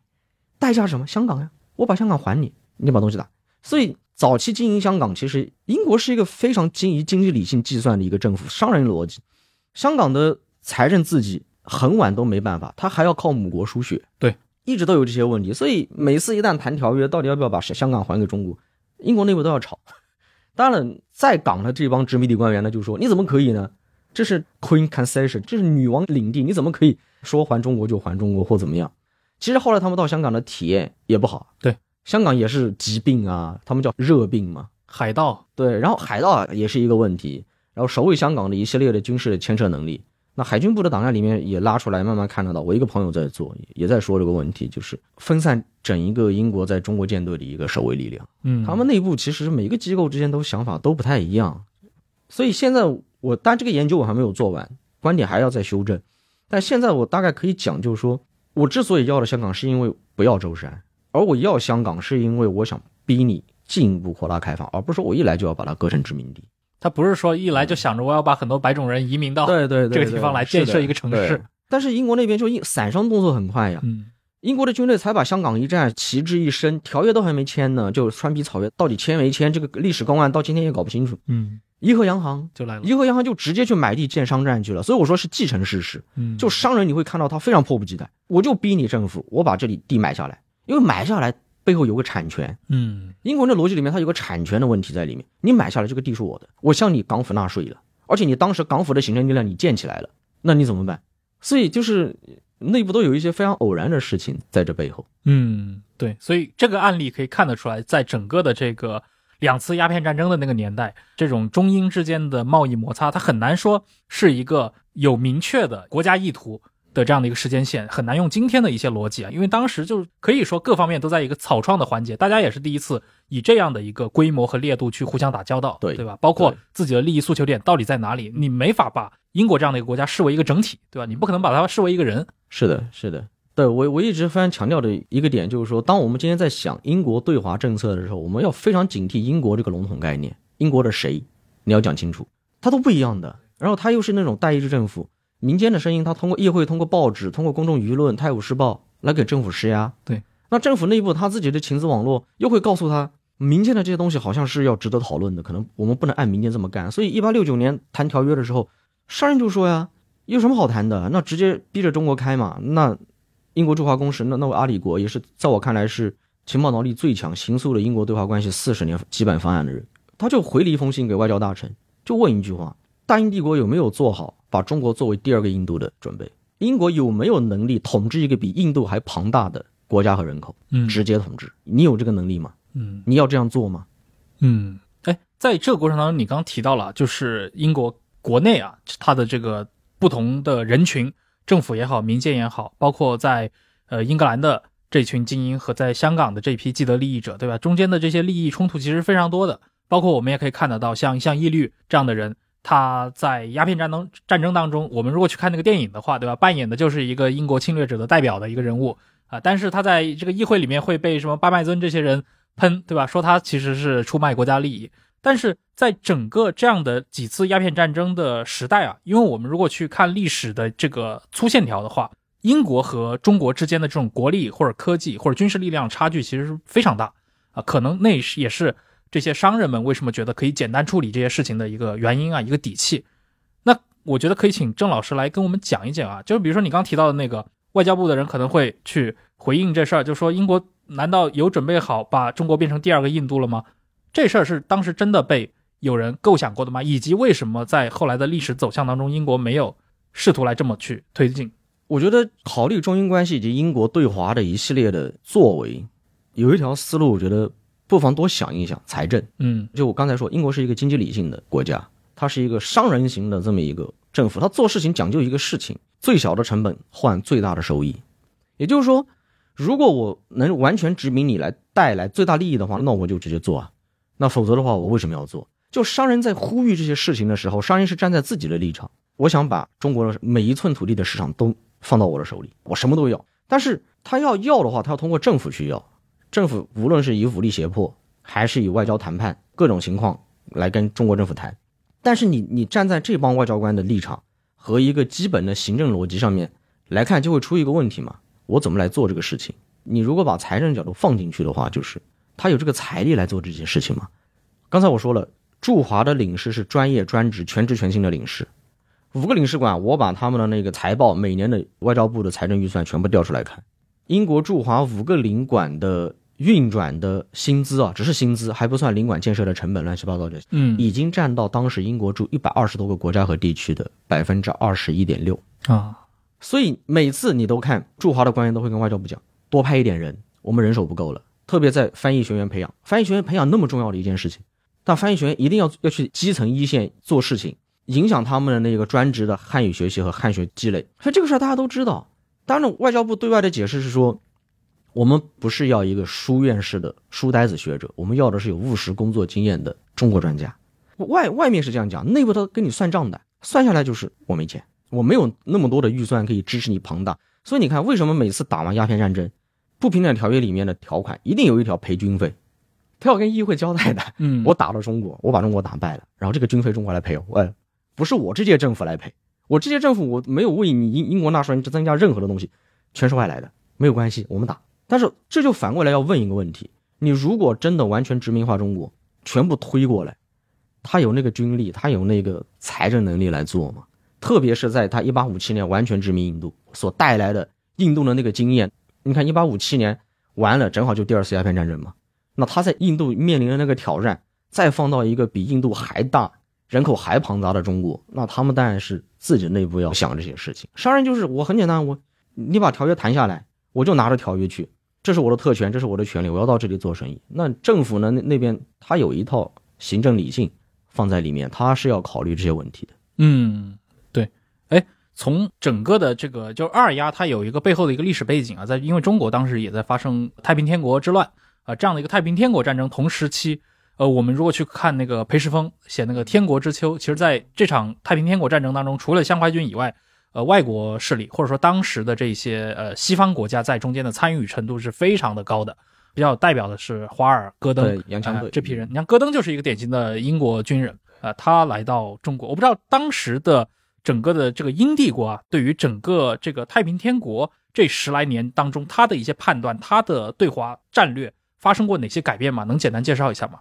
代价是什么？香港呀，我把香港还你，你把东西打。所以早期经营香港，其实英国是一个非常精于经济理性计算的一个政府，商人逻辑。香港的财政自己很晚都没办法，他还要靠母国输血，对，一直都有这些问题。所以每次一旦谈条约，到底要不要把香港还给中国，英国内部都要吵。当然了，在港的这帮殖民地官员呢，就说你怎么可以呢？这是 Queen Concession，这是女王领地，你怎么可以说还中国就还中国或怎么样？其实后来他们到香港的体验也不好，对，香港也是疾病啊，他们叫热病嘛，海盗，对，然后海盗也是一个问题，然后守卫香港的一系列的军事的牵扯能力，那海军部的档案里面也拉出来，慢慢看得到。我一个朋友在做，也在说这个问题，就是分散整一个英国在中国舰队的一个守卫力量。嗯，他们内部其实每个机构之间都想法都不太一样，所以现在我当然这个研究我还没有做完，观点还要再修正。但现在我大概可以讲，就是说我之所以要了香港，是因为不要舟山，而我要香港是因为我想逼你进一步扩大开放，而不是说我一来就要把它割成殖民地。他不是说一来就想着我要把很多白种人移民到对对对，这个地方来建设一个城市。但是英国那边就一散商动作很快呀，嗯英国的军队才把香港一战旗帜一升，条约都还没签呢，就川皮草约到底签没签，这个历史公案到今天也搞不清楚。嗯，怡和洋行，就来了。怡和洋行就直接去买地建商站去了，所以我说是继承事实。嗯，就商人你会看到他非常迫不及待，我就逼你政府，我把这里地买下来，因为买下来背后有个产权。嗯英国人的逻辑里面，它有个产权的问题在里面。你买下来这个地是我的，我向你港府纳税了，而且你当时港府的行政力量你建起来了，那你怎么办？所以就是内部都有一些非常偶然的事情在这背后。嗯，对，所以这个案例可以看得出来，在整个的这个两次鸦片战争的那个年代，这种中英之间的贸易摩擦，它很难说是一个有明确的国家意图的这样的一个时间线，很难用今天的一些逻辑啊，因为当时就可以说各方面都在一个草创的环节，大家也是第一次以这样的一个规模和烈度去互相打交道，对对吧？包括自己的利益诉求点到底在哪里，你没法把英国这样的一个国家视为一个整体，对吧？你不可能把它视为一个人，是的，是的。对我我一直非常强调的一个点就是说，当我们今天在想英国对华政策的时候，我们要非常警惕英国这个笼统概念。英国的谁，你要讲清楚，它都不一样的。然后它又是那种代议制政府，民间的声音，他通过议会、通过报纸、通过公众舆论、《泰晤士报》来给政府施压。对，那政府内部他自己的情资网络又会告诉他，民间的这些东西好像是要值得讨论的，可能我们不能按民间这么干。所以，一八六九年谈条约的时候，商人就说呀，有什么好谈的？那直接逼着中国开嘛。那英国驻华公使，那那位阿里国也是在我看来是情报能力最强、行诉了英国对华关系四十年基本方案的人，他就回了一封信给外交大臣，就问一句话：大英帝国有没有做好把中国作为第二个印度的准备？英国有没有能力统治一个比印度还庞大的国家和人口？嗯直接统治，你有这个能力吗？嗯你要这样做吗？嗯，哎，在这个过程当中，你刚刚提到了，就是英国国内啊，它的这个不同的人群，政府也好，民间也好，包括在呃英格兰的这群精英和在香港的这批既得利益者，对吧？中间的这些利益冲突其实非常多的，包括我们也可以看得到，像像义律这样的人。他在鸦片战争战争当中，我们如果去看那个电影的话，对吧？扮演的就是一个英国侵略者的代表的一个人物啊，但是他在这个议会里面会被什么巴麦尊这些人喷，对吧？说他其实是出卖国家利益。但是在整个这样的几次鸦片战争的时代啊，因为我们如果去看历史的这个粗线条的话，英国和中国之间的这种国力或者科技或者军事力量差距其实是非常大啊，可能那是也是这些商人们为什么觉得可以简单处理这些事情的一个原因啊，一个底气。那我觉得可以请郑老师来跟我们讲一讲啊，就是比如说你刚提到的那个外交部的人可能会去回应这事儿，就说英国难道有准备好把中国变成第二个印度了吗？这事儿是当时真的被有人构想过的吗？以及为什么在后来的历史走向当中，英国没有试图来这么去推进？我觉得考虑中英关系以及英国对华的一系列的作为，有一条思路，我觉得不妨多想一想。财政，嗯就我刚才说，英国是一个经济理性的国家，它是一个商人型的这么一个政府，它做事情讲究一个事情，最小的成本换最大的收益。也就是说，如果我能完全殖民你来带来最大利益的话，那我就直接做啊。那否则的话，我为什么要做？就商人在呼吁这些事情的时候，商人是站在自己的立场，我想把中国的每一寸土地的市场都放到我的手里，我什么都要。但是他要要的话，他要通过政府去要，政府无论是以武力胁迫，还是以外交谈判，各种情况来跟中国政府谈。但是你你站在这帮外交官的立场和一个基本的行政逻辑上面来看，就会出一个问题嘛：我怎么来做这个事情？你如果把财政角度放进去的话，就是他有这个财力来做这些事情吗？刚才我说了，驻华的领事是专业、专职、全职全薪的领事，五个领事馆，我把他们的那个财报每年的外交部的财政预算全部调出来看，英国驻华五个领馆的运转的薪资啊，只是薪资还不算领馆建设的成本，乱七八糟的，嗯已经占到当时英国驻一百二十多个国家和地区的百分之二十一点六。啊所以每次你都看驻华的官员都会跟外交部讲，多派一点人，我们人手不够了。特别在翻译学员培养，翻译学员培养那么重要的一件事情，但翻译学员一定要要去基层一线做事情，影响他们的那个专职的汉语学习和汉学积累。所以这个事儿大家都知道。当然，外交部对外的解释是说，我们不是要一个书院式的书呆子学者，我们要的是有务实工作经验的中国专家。外外面是这样讲，内部他跟你算账的，算下来就是我没钱，我没有那么多的预算可以支持你庞大。所以你看，为什么每次打完鸦片战争，不平等条约里面的条款一定有一条赔军费，他要跟议会交代的。嗯，我打了中国，我把中国打败了，然后这个军费中国来赔我，哎，不是我这届政府来赔，我这届政府我没有为你英英国纳税人增加任何的东西，全是外来的，没有关系，我们打。但是这就反过来要问一个问题：你如果真的完全殖民化中国，全部推过来，他有那个军力，他有那个财政能力来做吗？特别是在他一八五七年完全殖民印度所带来的印度的那个经验，你看一八五七年完了，正好就第二次鸦片战争嘛。那他在印度面临的那个挑战，再放到一个比印度还大、人口还庞杂的中国，那他们当然是自己内部要想这些事情。商人就是我很简单，我你把条约谈下来，我就拿着条约去，这是我的特权，这是我的权利，我要到这里做生意。那政府呢那那边他有一套行政理性放在里面，他是要考虑这些问题的。嗯，对，哎，从整个的这个就二丫，它有一个背后的一个历史背景啊，在因为中国当时也在发生太平天国之乱啊、这样的一个太平天国战争同时期，呃，我们如果去看那个裴时丰写那个《天国之秋》，其实在这场太平天国战争当中，除了湘淮军以外，呃，外国势力或者说当时的这些呃西方国家在中间的参与程度是非常的高的。比较有代表的是华尔、戈登对、洋枪队呃这批人。你看，戈登就是一个典型的英国军人，呃，他来到中国，我不知道当时的整个的这个英帝国啊，对于整个这个太平天国这十来年当中，他的一些判断，他的对华战略发生过哪些改变吗？能简单介绍一下吗？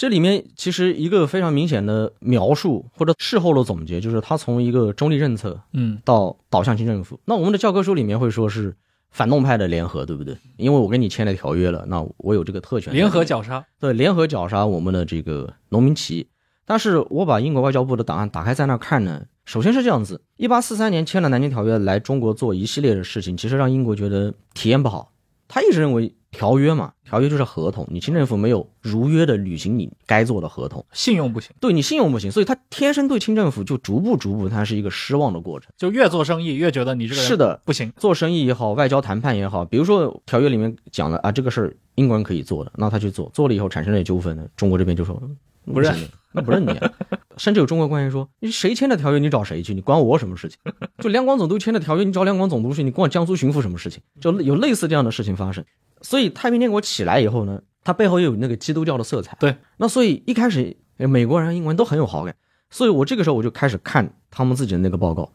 这里面其实一个非常明显的描述或者事后的总结，就是他从一个中立政策嗯到导向清政府。那我们的教科书里面会说是反动派的联合，对不对？因为我跟你签了条约了，那我有这个特权。联合绞杀，对，联合绞杀我们的这个农民起义。但是我把英国外交部的档案打开在那看呢，首先是这样子：一八四三年签了南京条约，来中国做一系列的事情，其实让英国觉得体验不好。他一直认为条约嘛，条约就是合同，你清政府没有如约的履行你该做的合同，信用不行，对你信用不行，所以他天生对清政府就逐步逐步，他是一个失望的过程。就越做生意越觉得你这个人是的，不行。做生意也好，外交谈判也好，比如说条约里面讲了啊，这个事儿英国人可以做的，那他去做，做了以后产生了纠纷呢，中国这边就说嗯不认那不认你、啊，甚至有中国官员说，你谁签的条约，你找谁去，你关我什么事情？就两广总督签的条约，你找两广总督去，你关江苏巡抚什么事情？就有类似这样的事情发生。所以太平天国起来以后呢，它背后又有那个基督教的色彩。对，那所以一开始呃美国人、英国人都很有好感，所以我这个时候我就开始看他们自己的那个报告。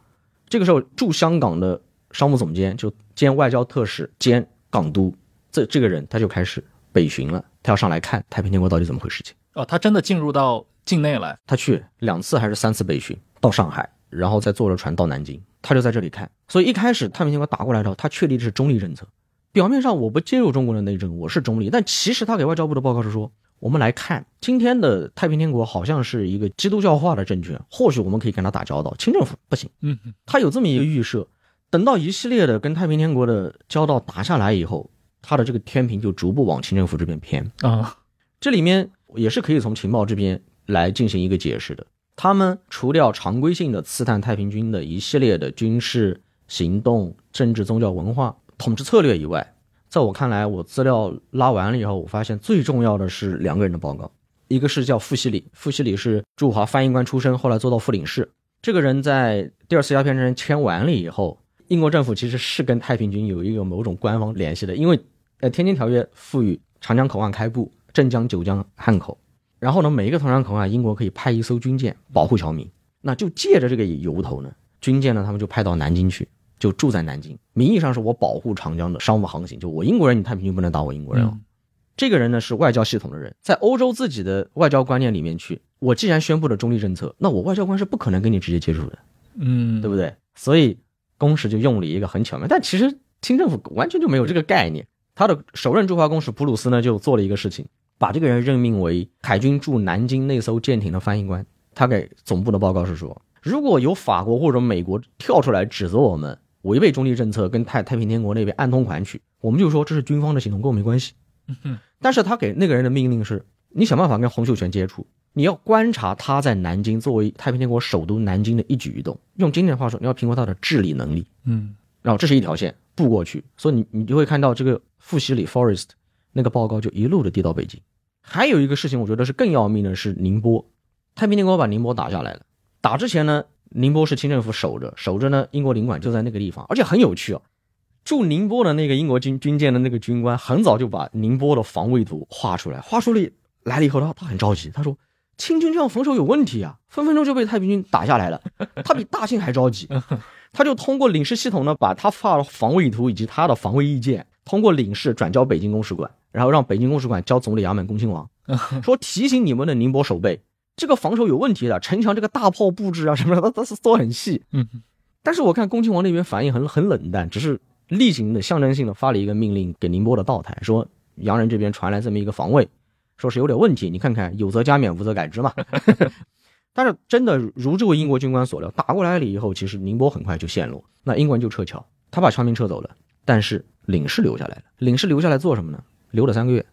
这个时候驻香港的商务总监就兼外交特使兼港督，这这个人他就开始北巡了，他要上来看太平天国到底怎么回事情。哦，他真的进入到境内来，他去两次还是三次北巡到上海，然后再坐着船到南京，他就在这里看。所以一开始太平天国打过来的时候，他确立的是中立政策。表面上我不介入中国的内政，我是中立，但其实他给外交部的报告是说，我们来看今天的太平天国好像是一个基督教化的政权，或许我们可以跟他打交道。清政府不行，嗯，他有这么一个预设。等到一系列的跟太平天国的交道打下来以后，他的这个天平就逐步往清政府这边偏。啊，*laughs* 这里面也是可以从情报这边来进行一个解释的。他们除掉常规性的刺探太平军的一系列的军事行动、政治、宗教、文化、统治策略以外，在我看来，我资料拉完了以后，我发现最重要的是两个人的报告，一个是叫傅西里，傅西里是驻华翻译官出身，后来做到副领事。这个人在第二次鸦片战争签完了以后，英国政府其实是跟太平军有一个某种官方联系的，因为呃《天津条约》赋予长江口岸开埠，镇江、九江汉口，然后呢，每一个长江口岸，英国可以派一艘军舰保护侨民。那就借着这个由头呢，军舰呢，他们就派到南京去，就住在南京，名义上是我保护长江的商务航行，就我英国人，你太平军不能打我英国人哦。嗯这个人呢是外交系统的人，在欧洲自己的外交观念里面去，我既然宣布了中立政策，那我外交官是不可能跟你直接接触的，嗯，对不对？所以公使就用了一个很巧妙，但其实清政府完全就没有这个概念。他的首任驻华公使普鲁斯呢就做了一个事情，把这个人任命为海军驻南京那艘舰艇的翻译官。他给总部的报告是说，如果有法国或者美国跳出来指责我们违背中立政策，跟太太平天国那边暗通款曲，我们就说这是军方的行动，跟我没关系。嗯但是他给那个人的命令是：你想办法跟洪秀全接触，你要观察他在南京作为太平天国首都南京的一举一动。用今天的话说，你要评估他的治理能力。嗯然后这是一条线布过去，所以你你就会看到这个富西里 Forest 那个报告就一路的递到北京。还有一个事情，我觉得是更要命的是宁波，太平天国把宁波打下来了。打之前呢，宁波是清政府守着，守着呢，英国领馆就在那个地方，而且很有趣啊。驻宁波的那个英国军军舰的那个军官，很早就把宁波的防卫图画出来，画出来来了以后，他他很着急，他说清军这样防守有问题啊，分分钟就被太平军打下来了。他比大清还着急，他就通过领事系统呢，把他画的防卫图以及他的防卫意见，通过领事转交北京公使馆，然后让北京公使馆交总理衙门恭亲王，说提醒你们的宁波守备，这个防守有问题的，城墙这个大炮布置啊什么的，他他是都很细。嗯，但是我看恭亲王那边反应很很冷淡，只是例行的象征性的发了一个命令给宁波的道台，说洋人这边传来这么一个防卫，说是有点问题，你看看有则加勉，无则改之嘛。*laughs* 但是真的如这位英国军官所料，打过来了以后，其实宁波很快就陷落，那英国人就撤侨，他把侨民撤走了，但是领事留下来了。领事留下来做什么呢？留了三个月，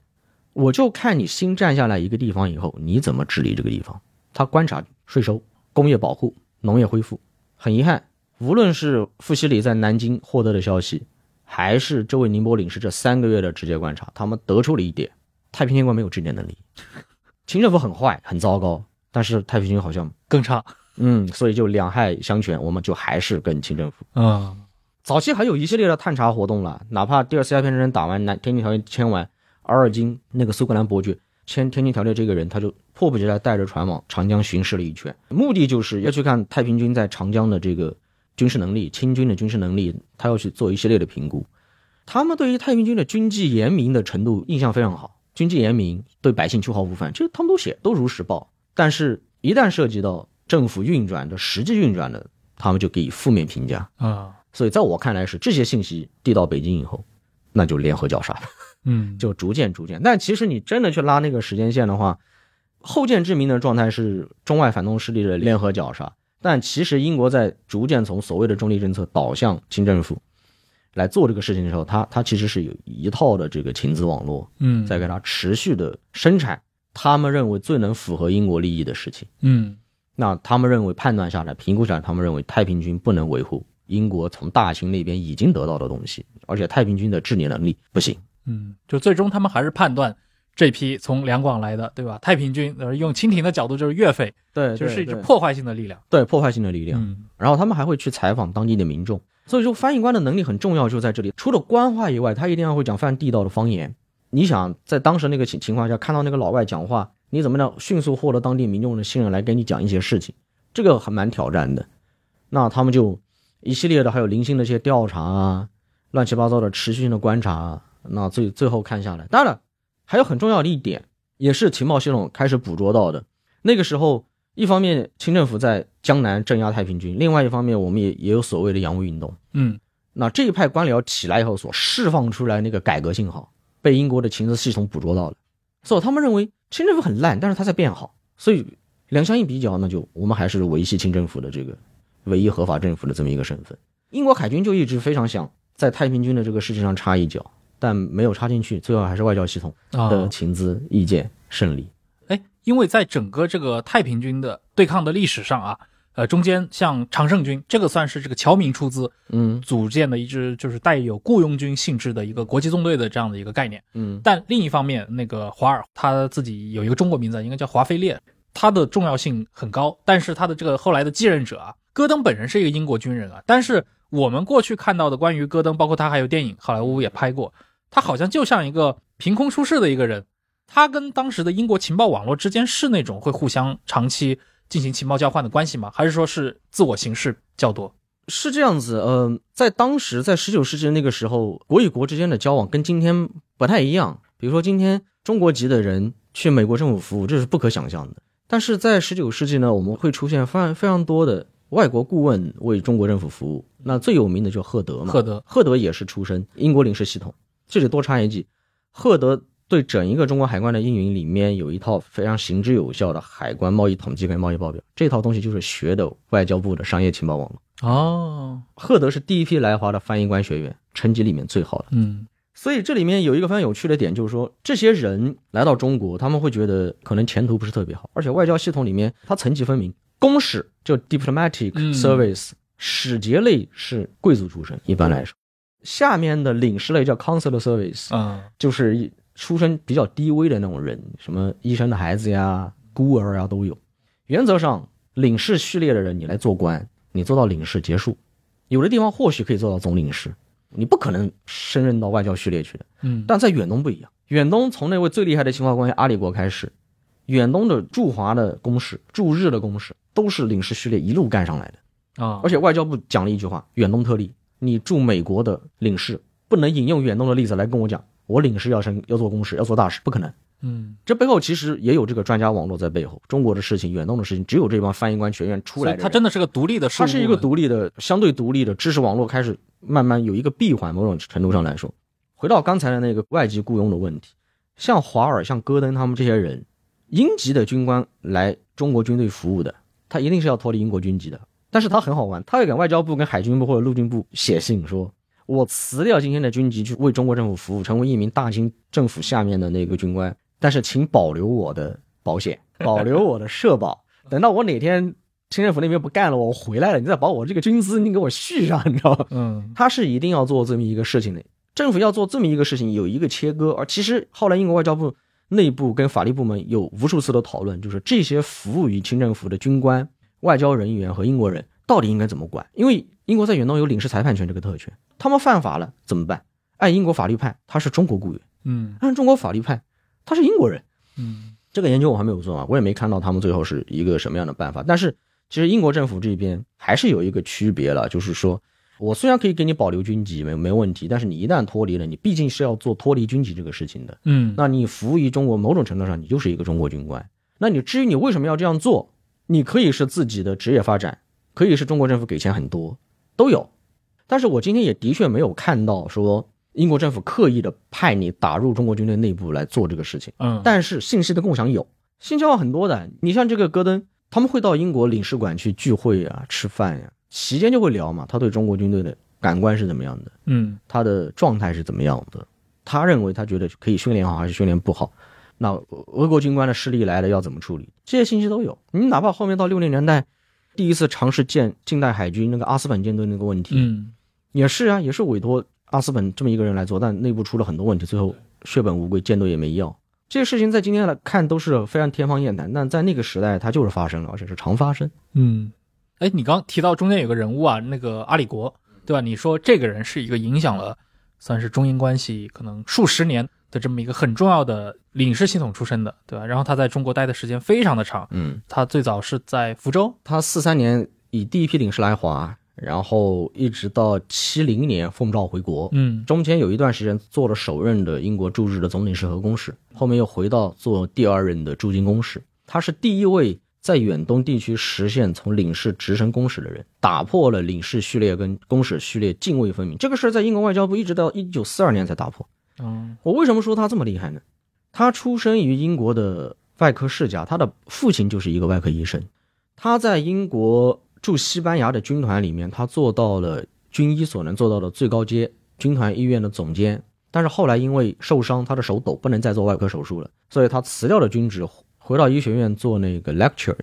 我就看你新占下来一个地方以后，你怎么治理这个地方。他观察税收、工业保护、农业恢复。很遗憾，无论是傅西里在南京获得的消息，还是这位宁波领事这三个月的直接观察，他们得出了一点：太平天国没有治理能力，清政府很坏、很糟糕，但是太平军好像更差，*laughs* 嗯，所以就两害相权，我们就还是跟清政府。嗯早期还有一系列的探查活动了，哪怕第二次鸦片战争打完，南天津条约签完，阿尔金那个苏格兰伯爵签天津条约这个人，他就迫不及待带着船往长江巡视了一圈，目的就是要去看太平军在长江的这个军事能力，清军的军事能力，他要去做一系列的评估。他们对于太平军的军纪严明的程度印象非常好，军纪严明，对百姓秋毫无犯，这他们都写，都如实报。但是，一旦涉及到政府运转的实际运转的，他们就给予负面评价。啊，所以，在我看来是这些信息递到北京以后，那就联合绞杀，嗯，就逐渐逐渐。但其实你真的去拉那个时间线的话，后见之明的状态是中外反动势力的联合绞杀。但其实英国在逐渐从所谓的中立政策导向清政府来做这个事情的时候，它它其实是有一套的这个情资网络，嗯，在给它持续的生产他们认为最能符合英国利益的事情。嗯那他们认为判断下来、评估下来，他们认为太平军不能维护英国从大清那边已经得到的东西，而且太平军的治理能力不行。嗯，就最终他们还是判断这批从两广来的，对吧？太平军，呃，用清廷的角度就是岳飞，对就是一支破坏性的力量。对破坏性的力量。嗯然后他们还会去采访当地的民众，所以说翻译官的能力很重要，就在这里。除了官话以外，他一定要会讲非常地道的方言。你想在当时那个情情况下，看到那个老外讲话，你怎么能迅速获得当地民众的信任来跟你讲一些事情？这个还蛮挑战的。那他们就一系列的还有零星的一些调查啊，乱七八糟的持续性的观察啊。那最最后看下来，当然了，还有很重要的一点，也是情报系统开始捕捉到的。那个时候，一方面清政府在江南镇压太平军，另外一方面我们也也有所谓的洋务运动。嗯那这一派官僚起来以后所释放出来那个改革信号，被英国的情报系统捕捉到了，所以他们认为清政府很烂，但是他在变好，所以两相一比较，那就我们还是维系清政府的这个唯一合法政府的这么一个身份。英国海军就一直非常想在太平军的这个事情上插一脚，但没有插进去，最后还是外交系统啊，的情资意见胜利。哎，因为在整个这个太平军的对抗的历史上啊，呃，中间像常胜军这个算是这个侨民出资嗯组建的一支就是带有雇佣军性质的一个国际纵队的这样的一个概念。嗯但另一方面，那个华尔他自己有一个中国名字，应该叫华菲列，他的重要性很高。但是他的这个后来的继任者啊，戈登本人是一个英国军人啊，但是我们过去看到的关于戈登，包括他还有电影，好莱坞也拍过，他好像就像一个凭空出世的一个人。他跟当时的英国情报网络之间是那种会互相长期进行情报交换的关系吗？还是说是自我形式较多？是这样子，呃，在当时，在十九世纪那个时候，国与国之间的交往跟今天不太一样。比如说，今天中国籍的人去美国政府服务，这是不可想象的。但是在十九世纪呢，我们会出现非常非常多的外国顾问为中国政府服务。那最有名的就赫德嘛，赫德，赫德也是出身英国领事系统。这里多插一句，赫德对整一个中国海关的运营里面有一套非常行之有效的海关贸易统计跟贸易报表，这套东西就是学的外交部的商业情报网络。哦，赫德是第一批来华的翻译官学员，成绩里面最好的。嗯所以这里面有一个非常有趣的点，就是说这些人来到中国，他们会觉得可能前途不是特别好，而且外交系统里面它层级分明，公使就 diplomatic 嗯 service，、使节类是贵族出身，一般来说，下面的领事类叫 consular service，、嗯就是出身比较低微的那种人，什么医生的孩子呀、孤儿呀都有。原则上，领事序列的人，你来做官，你做到领事结束，有的地方或许可以做到总领事，你不可能升任到外交序列去的。嗯，但在远东不一样，远东从那位最厉害的情报官员阿里国开始，远东的驻华的公使、驻日的公使都是领事序列一路干上来的。啊而，且外交部讲了一句话：远东特例，你驻美国的领事不能引用远东的例子来跟我讲，我领事要升要做公使要做大使，不可能。嗯这背后其实也有这个专家网络在背后。中国的事情、远东的事情，只有这帮翻译官学院出来他真的是个独立的事务部门，它是一个独立的、相对独立的知识网络，开始慢慢有一个闭环。某种程度上来说，回到刚才的那个外籍雇佣的问题，像华尔、像戈登他们这些人，英籍的军官来中国军队服务的，他一定是要脱离英国军籍的。但是他很好玩，他会给外交部、跟海军部或者陆军部写信说，我辞掉今天的军籍去为中国政府服务，成为一名大清政府下面的那个军官，但是请保留我的保险，*laughs* 保留我的社保，等到我哪天清政府那边不干了，我回来了，你再把我这个军资你给我续上，你知道吗？嗯他是一定要做这么一个事情的。政府要做这么一个事情，有一个切割。而其实后来英国外交部内部跟法律部门有无数次的讨论，就是这些服务于清政府的军官、外交人员和英国人到底应该怎么管？因为英国在远东有领事裁判权这个特权，他们犯法了怎么办？按英国法律判，他是中国雇员；嗯按中国法律判，他是英国人。嗯这个研究我还没有做啊，我也没看到他们最后是一个什么样的办法。但是其实英国政府这边还是有一个区别了，就是说我虽然可以给你保留军籍，没没问题，但是你一旦脱离了，你毕竟是要做脱离军籍这个事情的。嗯，那你服务于中国，某种程度上你就是一个中国军官。那你至于你为什么要这样做，你可以是自己的职业发展，可以是中国政府给钱很多，都有。但是我今天也的确没有看到说英国政府刻意的派你打入中国军队内部来做这个事情。嗯，但是信息的共享有，信息交换很多的。你像这个戈登，他们会到英国领事馆去聚会啊、吃饭呀、期间就会聊嘛，他对中国军队的感官是怎么样的，嗯，他的状态是怎么样的，他认为他觉得可以训练好还是训练不好，那俄国军官的势力来了要怎么处理，这些信息都有。你哪怕后面到六零年代，第一次尝试建近代海军那个阿斯本舰队那个问题，嗯，也是啊，也是委托阿斯本这么一个人来做，但内部出了很多问题，最后血本无归，舰队也没要。这些事情在今天来看都是非常天方夜谭，但在那个时代它就是发生了，而且是常发生。嗯，哎，你刚提到中间有个人物啊，那个阿里国，对吧？你说这个人是一个影响了算是中英关系可能数十年的这么一个很重要的领事系统出身的，对吧？然后他在中国待的时间非常的长，嗯，他最早是在福州，他四三年以第一批领事来华，然后一直到七零年奉诏回国，嗯中间有一段时间做了首任的英国驻日的总领事和公使，后面又回到做第二任的驻京公使。他是第一位在远东地区实现从领事直升公使的人，打破了领事序列跟公使序列泾渭分明。这个事儿在英国外交部一直到一九四二年才打破。嗯我为什么说他这么厉害呢？他出生于英国的外科世家，他的父亲就是一个外科医生。他在英国驻西班牙的军团里面，他做到了军医所能做到的最高阶，军团医院的总监。但是后来因为受伤，他的手抖，不能再做外科手术了，所以他辞掉了军职，回到医学院做那个 lecture。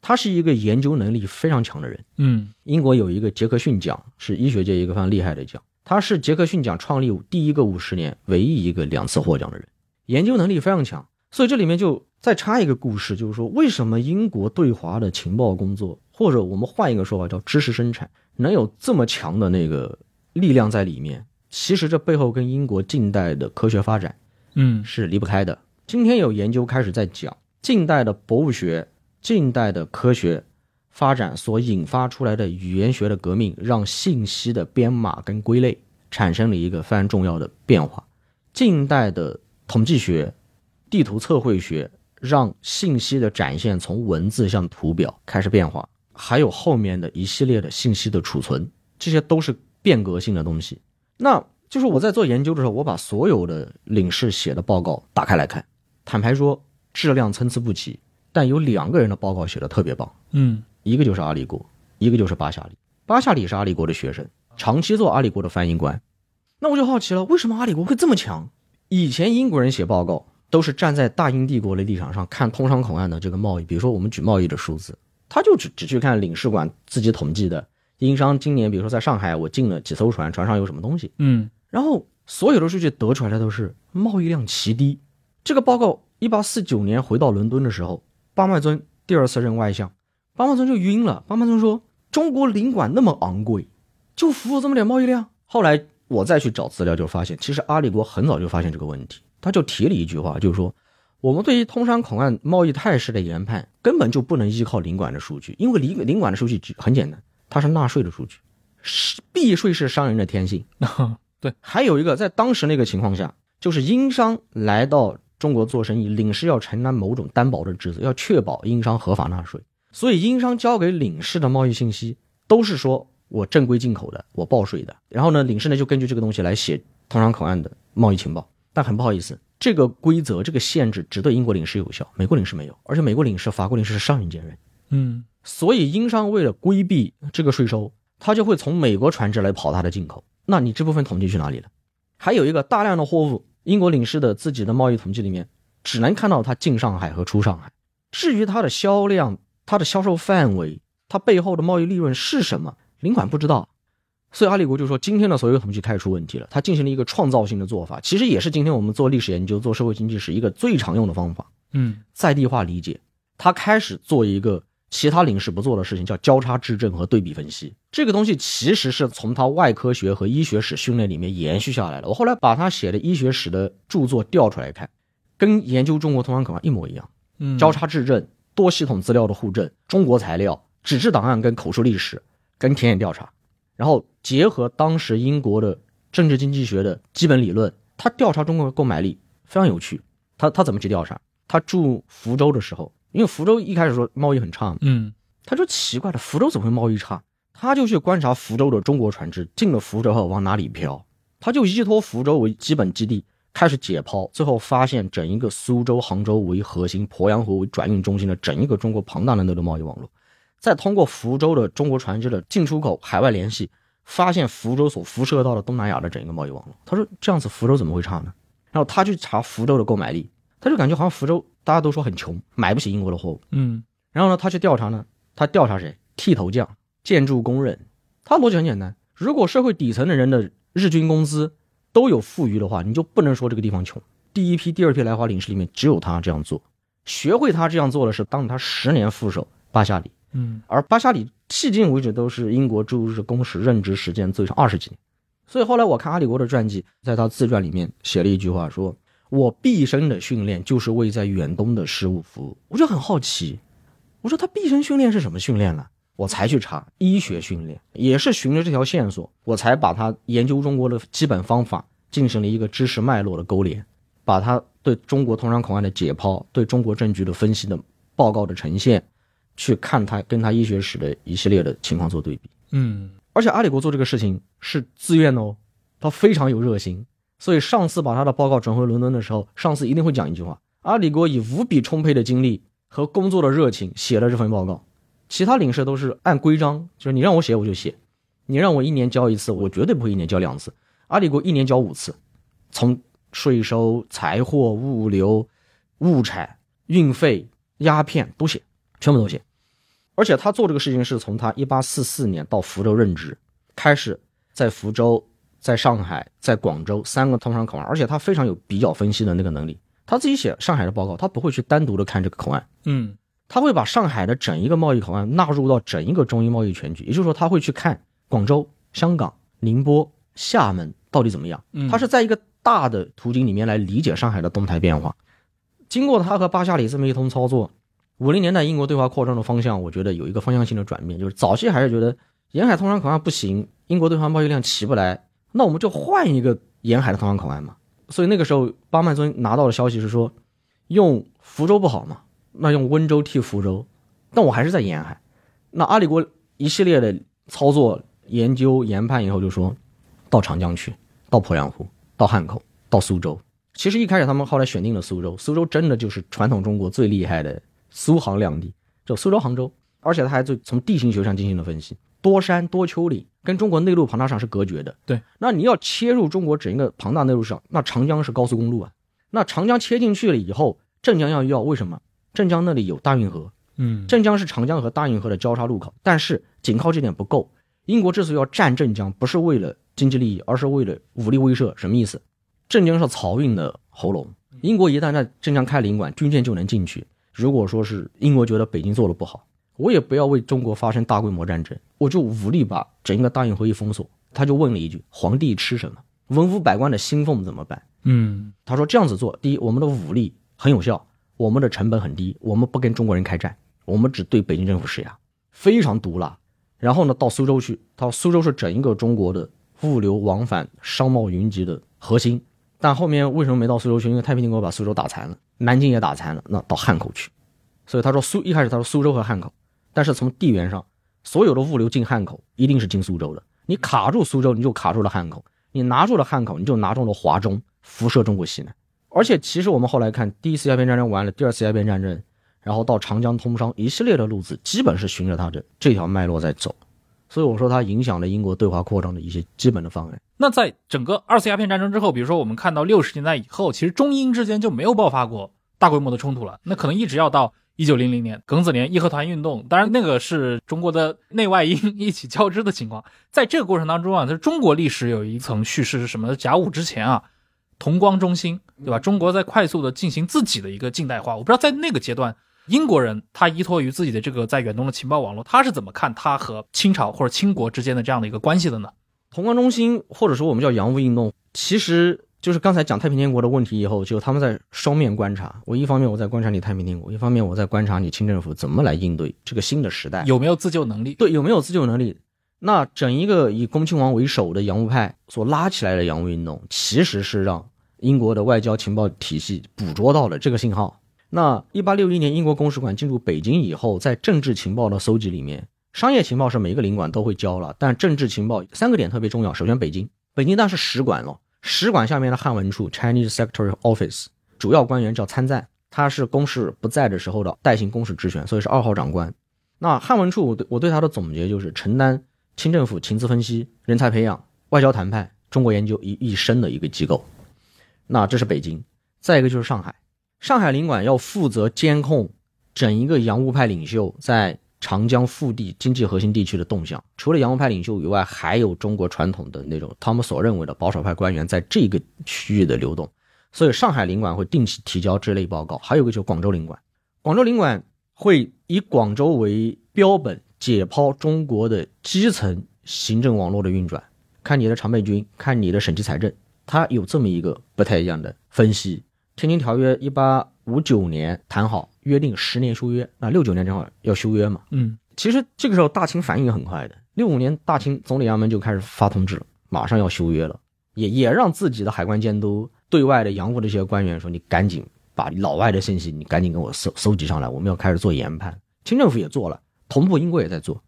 他是一个研究能力非常强的人。嗯英国有一个杰克逊奖，是医学界一个非常厉害的奖。他是杰克逊奖创立第一个五十年唯一一个两次获奖的人，研究能力非常强。所以这里面就再插一个故事，就是说为什么英国对华的情报工作，或者我们换一个说法叫知识生产，能有这么强的那个力量在里面？其实这背后跟英国近代的科学发展嗯是离不开的。今天有研究开始在讲近代的博物学、近代的科学发展所引发出来的语言学的革命，让信息的编码跟归类产生了一个非常重要的变化。近代的统计学、地图测绘学让信息的展现从文字向图表开始变化，还有后面的一系列的信息的储存，这些都是变革性的东西。那就是我在做研究的时候，我把所有的领事写的报告打开来看，坦白说质量参差不齐，但有两个人的报告写的特别棒，嗯一个就是阿里国，一个就是巴夏里。巴夏里是阿里国的学生，长期做阿里国的翻译官。那我就好奇了，为什么阿里国会这么强？以前英国人写报告都是站在大英帝国的立场上看通商口岸的这个贸易，比如说我们举贸易的数字，他就只只去看领事馆自己统计的英商今年，比如说在上海我进了几艘船，船上有什么东西，嗯然后所有的数据得出来的都是贸易量奇低。这个报告一八四九年回到伦敦的时候，巴麦尊第二次任外相，巴麦尊就晕了。巴麦尊说：“中国领馆那么昂贵，就服务这么点贸易量。”后来我再去找资料，就发现其实阿里国很早就发现这个问题，他就提了一句话，就是说。我们对于通商口岸贸易态势的研判，根本就不能依靠领馆的数据，因为领领馆的数据很简单，它是纳税的数据，是避税是商人的天性。对还有一个，在当时那个情况下，就是英商来到中国做生意，领事要承担某种担保的职责，要确保英商合法纳税。所以英商交给领事的贸易信息都是说我正规进口的，我报税的。然后呢，领事呢就根据这个东西来写通商口岸的贸易情报。但很不好意思，这个规则、这个限制只对英国领事有效，美国领事没有。而且美国领事、法国领事是上人兼任。嗯所以英商为了规避这个税收，他就会从美国船只来跑他的进口。那你这部分统计去哪里了？还有一个大量的货物，英国领事的自己的贸易统计里面，只能看到他进上海和出上海。至于它的销量、它的销售范围、它背后的贸易利润是什么，领馆不知道。所以阿里国就说，今天的所有统计开始出问题了。他进行了一个创造性的做法，其实也是今天我们做历史研究、做社会经济史一个最常用的方法。嗯在地化理解，他开始做一个其他领事不做的事情，叫交叉质证和对比分析。这个东西其实是从他外科学和医学史训练里面延续下来的。我后来把他写的医学史的著作调出来看，跟研究中国通商口岸一模一样。嗯，交叉质证、多系统资料的互证、中国材料、纸质档案跟口述历史、跟田野调查，然后结合当时英国的政治经济学的基本理论，他调查中国的购买力非常有趣。他他怎么去调查？他住福州的时候，因为福州一开始说贸易很差嘛，嗯他就奇怪了，福州怎么会贸易差？他就去观察福州的中国船只进了福州后往哪里漂，他就依托福州为基本基地开始解剖，最后发现整一个苏州、杭州为核心、鄱阳湖为转运中心的整一个中国庞大的内陆贸易网络，再通过福州的中国船只的进出口、海外联系，发现福州所辐射到的东南亚的整一个贸易网络。他说这样子福州怎么会差呢？然后他去查福州的购买力，他就感觉好像福州大家都说很穷，买不起英国的货物。嗯然后呢，他去调查呢，他调查谁？剃头匠、建筑工人。他逻辑很简单：如果社会底层的人的日均工资都有富余的话，你就不能说这个地方穷。第一批、第二批来华领事里面，只有他这样做。学会他这样做的是当他十年副手巴夏里，嗯而巴夏里迄今为止都是英国驻日公使任职时间最长二十几年。所以后来我看阿里国的传记，在他自传里面写了一句话说：“我毕生的训练就是为在远东的事务服务。”我就很好奇，我说他毕生训练是什么训练呢？我才去查医学训练，也是循着这条线索，我才把他研究中国的基本方法进行了一个知识脉络的勾连，把他对中国通商口岸的解剖、对中国政局的分析的报告的呈现，去看他跟他医学史的一系列的情况做对比。嗯而且阿里国做这个事情是自愿的哦，他非常有热心，所以上次把他的报告转回伦敦的时候，上司一定会讲一句话：阿里国以无比充沛的精力和工作的热情写了这份报告，其他领事都是按规章，就是你让我写我就写，你让我一年交一次，我绝对不会一年交两次。阿里国一年交五次，从税收、财货、物流、物产、运费、鸦片都写，全部都写。而且他做这个事情是从他一八四四年到福州任职，开始在福州、在上海、在广州三个通商口岸，而且他非常有比较分析的那个能力。他自己写上海的报告，他不会去单独的看这个口岸，嗯他会把上海的整一个贸易口岸纳入到整一个中英贸易全局，也就是说，他会去看广州、香港、宁波、厦门到底怎么样。嗯他是在一个大的途径里面来理解上海的动态变化。经过他和巴夏里这么一通操作，五零年代英国对华扩张的方向，我觉得有一个方向性的转变，就是早期还是觉得沿海通商口岸不行，英国对华贸易量起不来，那我们就换一个沿海的通商口岸嘛。所以那个时候，巴曼尊拿到的消息是说，用福州不好嘛，那用温州替福州，但我还是在沿海。那阿里国一系列的操作、研究、研判以后，就说到长江去，到鄱阳湖，到汉口，到苏州。其实一开始他们后来选定了苏州，苏州真的就是传统中国最厉害的苏杭两地，就苏州、杭州。而且他还就从地形学上进行了分析，多山多丘陵，跟中国内陆庞大上是隔绝的。对，那你要切入中国整一个庞大内陆市场，那长江是高速公路啊。那长江切进去了以后，镇江要要为什么？镇江那里有大运河，嗯镇江是长江和大运河的交叉路口，但是仅靠这点不够。英国之所以要占镇江，不是为了经济利益，而是为了武力威慑。什么意思？镇江是漕运的喉咙，英国一旦在镇江开领馆，军舰就能进去。如果说是英国觉得北京做的不好，我也不要为中国发生大规模战争，我就武力把整个大运河一封锁。他就问了一句：皇帝吃什么？文武百官的薪俸怎么办？嗯他说这样子做，第一，我们的武力很有效，我们的成本很低，我们不跟中国人开战，我们只对北京政府施压，非常毒辣。然后呢，到苏州去，他说苏州是整一个中国的物流往返、商贸云集的核心。但后面为什么没到苏州去？因为太平天国把苏州打残了，南京也打残了，那到汉口去。所以他说苏一开始他说苏州和汉口，但是从地缘上，所有的物流进汉口一定是进苏州的。你卡住苏州，你就卡住了汉口；你拿住了汉口，你就拿住了华中，辐射中国西南。而且其实我们后来看，第一次鸦片战争完了，第二次鸦片战争，然后到长江通商一系列的路子，基本是循着它的这条脉络在走。所以我说它影响了英国对华扩张的一些基本的方案。那在整个二次鸦片战争之后，比如说我们看到六十年代以后，其实中英之间就没有爆发过大规模的冲突了。那可能一直要到一九零零年庚子年义和团运动，当然那个是中国的内外英 *laughs* 一起交织的情况。在这个过程当中啊，就是中国历史有一层叙事是什么？甲午之前啊，同光中兴，对吧？中国在快速的进行自己的一个近代化。我不知道在那个阶段。英国人他依托于自己的这个在远东的情报网络，他是怎么看他和清朝或者清国之间的这样的一个关系的呢？同光中兴，或者说我们叫洋务运动，其实就是刚才讲太平天国的问题以后，就他们在双面观察。我一方面我在观察你太平天国，一方面我在观察你清政府怎么来应对这个新的时代，有没有自救能力？对有没有自救能力？那整一个以恭亲王为首的洋务派所拉起来的洋务运动，其实是让英国的外交情报体系捕捉到了这个信号。那一八六一年，英国公使馆进入北京以后，在政治情报的搜集里面，商业情报是每个领馆都会交了，但政治情报三个点特别重要。首先，北京，北京当然是使馆了，使馆下面的汉文处 （Chinese Secretary Office） 主要官员叫参赞，他是公使不在的时候的代行公使职权，所以是二号长官。那汉文处，我对我对他的总结就是承担。清政府情资分析、人才培养、外交谈判、中国研究一一生的一个机构，那这是北京。再一个就是上海，上海领馆要负责监控整一个洋务派领袖在长江腹地经济核心地区的动向。除了洋务派领袖以外，还有中国传统的那种他们所认为的保守派官员在这个区域的流动。所以上海领馆会定期提交这类报告。还有一个就是广州领馆，广州领馆会以广州为标本。解剖中国的基层行政网络的运转，看你的常备军，看你的省级财政，它有这么一个不太一样的分析。天津条约一八五九年谈好，约定十年修约，那六九年正好要修约嘛。嗯，其实这个时候大清反应很快的，六五年大清总理衙门就开始发通知了，马上要修约了，也也让自己的海关监督对外的洋务这些官员说，你赶紧把老外的信息你赶紧给我搜搜集上来，我们要开始做研判。清政府也做了。同步，英国也在做。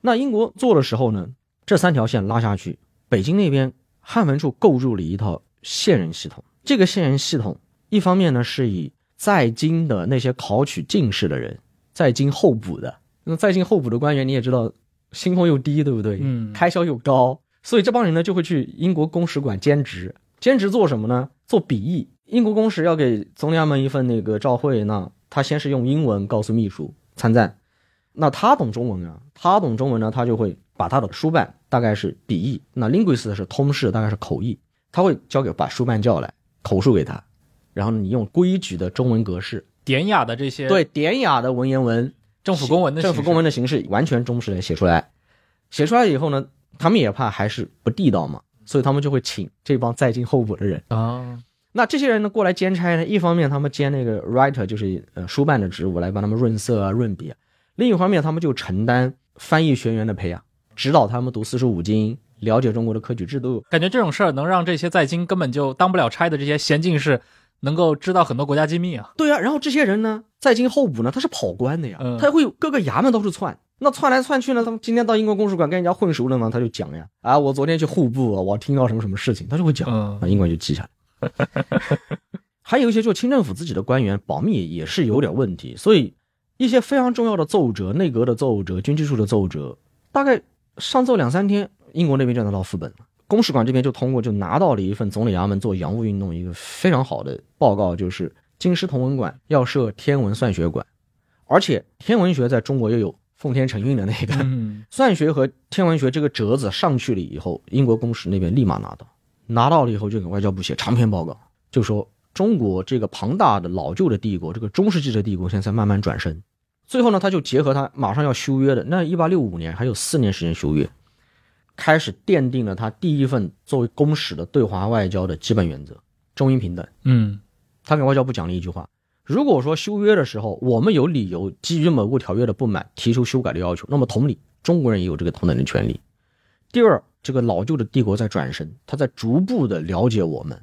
那英国做的时候呢，这三条线拉下去，北京那边汉文处构筑了一套线人系统。这个线人系统，一方面呢是以在京的那些考取进士的人，在京候补的。那在京候补的官员，你也知道，薪俸又低，对不对？嗯。开销又高，所以这帮人呢就会去英国公使馆兼职。兼职做什么呢？做笔译。英国公使要给总理衙门一份那个照会，那他先是用英文告诉秘书参赞。那他懂中文啊，他懂中文呢，他就会把他的书办大概是笔译，那 linguist 是通识，大概是口译，他会交给把书办叫来口述给他，然后你用规矩的中文格式，典雅的这些对典雅的文言文，政府公文的政府公文的形式，完全忠实的写出来，写出来以后呢，他们也怕还是不地道嘛，所以他们就会请这帮在京候补的人。啊，那这些人呢过来兼差呢，一方面他们兼那个 writer 就是呃书办的职务，来帮他们润色啊润笔啊。另一方面，他们就承担翻译学员的培养，指导他们读四书五经，了解中国的科举制度。感觉这种事儿能让这些在京根本就当不了差的这些闲进士，能够知道很多国家机密啊。对啊，然后这些人呢，在京候补呢，他是跑官的呀，他会各个衙门到处窜。那窜来窜去呢，他们今天到英国公使馆跟人家混熟了呢，他就讲呀，啊，我昨天去户部，我听到什么什么事情，他就会讲，啊，英官就记下来。*laughs* 还有一些就清政府自己的官员保密也是有点问题，所以。一些非常重要的奏折，内阁的奏折、军机处的奏折，大概上奏两三天，英国那边就拿到副本了。公使馆这边就通过就拿到了一份总理衙门做洋务运动一个非常好的报告，就是京师同文馆要设天文算学馆，而且天文学在中国又有奉天承运的那个 *laughs* 算学和天文学这个折子上去了以后，英国公使那边立马拿到，拿到了以后就给外交部写长篇报告，就说中国这个庞大的老旧的帝国，这个中世纪的帝国现在慢慢转身。最后呢，他就结合他马上要修约的那一八六五年，还有四年时间修约，开始奠定了他第一份作为公使的对华外交的基本原则：中英平等。嗯，他给外交部讲了一句话：如果说修约的时候我们有理由基于某个条约的不满提出修改的要求，那么同理，中国人也有这个同等的权利。第二，这个老旧的帝国在转身，他在逐步的了解我们，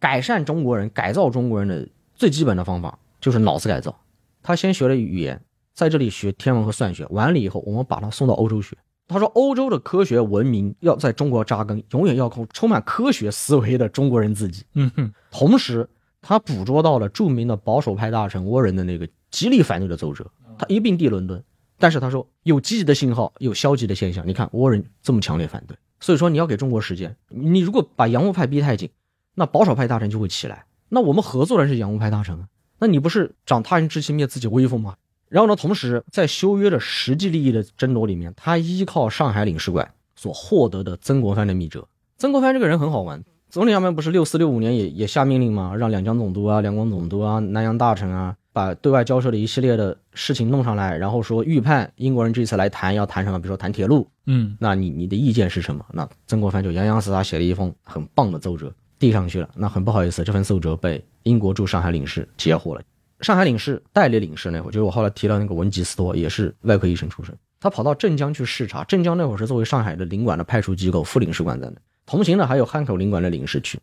改善中国人、改造中国人的最基本的方法就是脑子改造。他先学了语言。在这里学天文和算学，完了以后，我们把他送到欧洲学。他说，欧洲的科学文明要在中国扎根，永远要靠充满科学思维的中国人自己。嗯哼。同时，他捕捉到了著名的保守派大臣沃人的那个极力反对的奏折，他一并递伦敦。但是他说，有积极的信号，有消极的现象。你看，沃人这么强烈反对，所以说你要给中国时间。你如果把洋务派逼太紧，那保守派大臣就会起来。那我们合作的是洋务派大臣啊，那你不是长他人志气灭自己威风吗？然后呢，同时在修约的实际利益的争夺里面，他依靠上海领事馆所获得的曾国藩的密折。曾国藩这个人很好玩，总理衙门不是六四六五年也也下命令吗？让两江总督啊、两广总督啊、南洋大臣啊，把对外交涉的一系列的事情弄上来，然后说预判英国人这次来谈要谈什么，比如说谈铁路，嗯，那你你的意见是什么？那曾国藩就洋洋洒洒写了一封很棒的奏折递上去了。那很不好意思，这份奏折被英国驻上海领事截获了。上海领事代理领事那会儿，就是我后来提到那个文吉斯托，也是外科医生出身。他跑到镇江去视察。镇江那会儿是作为上海的领馆的派出机构，副领事馆在那。同行的还有汉口领馆的领事去。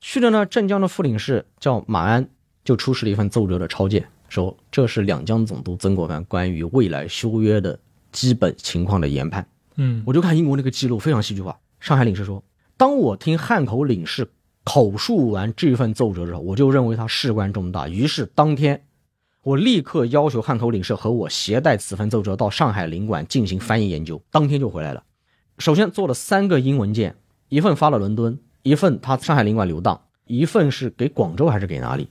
去的呢，镇江的副领事叫马安，就出示了一份奏折的抄件，说这是两江总督曾国藩关于未来修约的基本情况的研判。嗯，我就看英国那个记录，非常戏剧化。上海领事说，当我听汉口领事 *laughs* 口述完这份奏折之后，我就认为他事关重大，于是当天。我立刻要求汉口领事和我携带此份奏折到上海领馆进行翻译研究，当天就回来了。首先做了三个英文件，一份发了伦敦，一份他上海领馆留档，一份是给广州还是给哪里？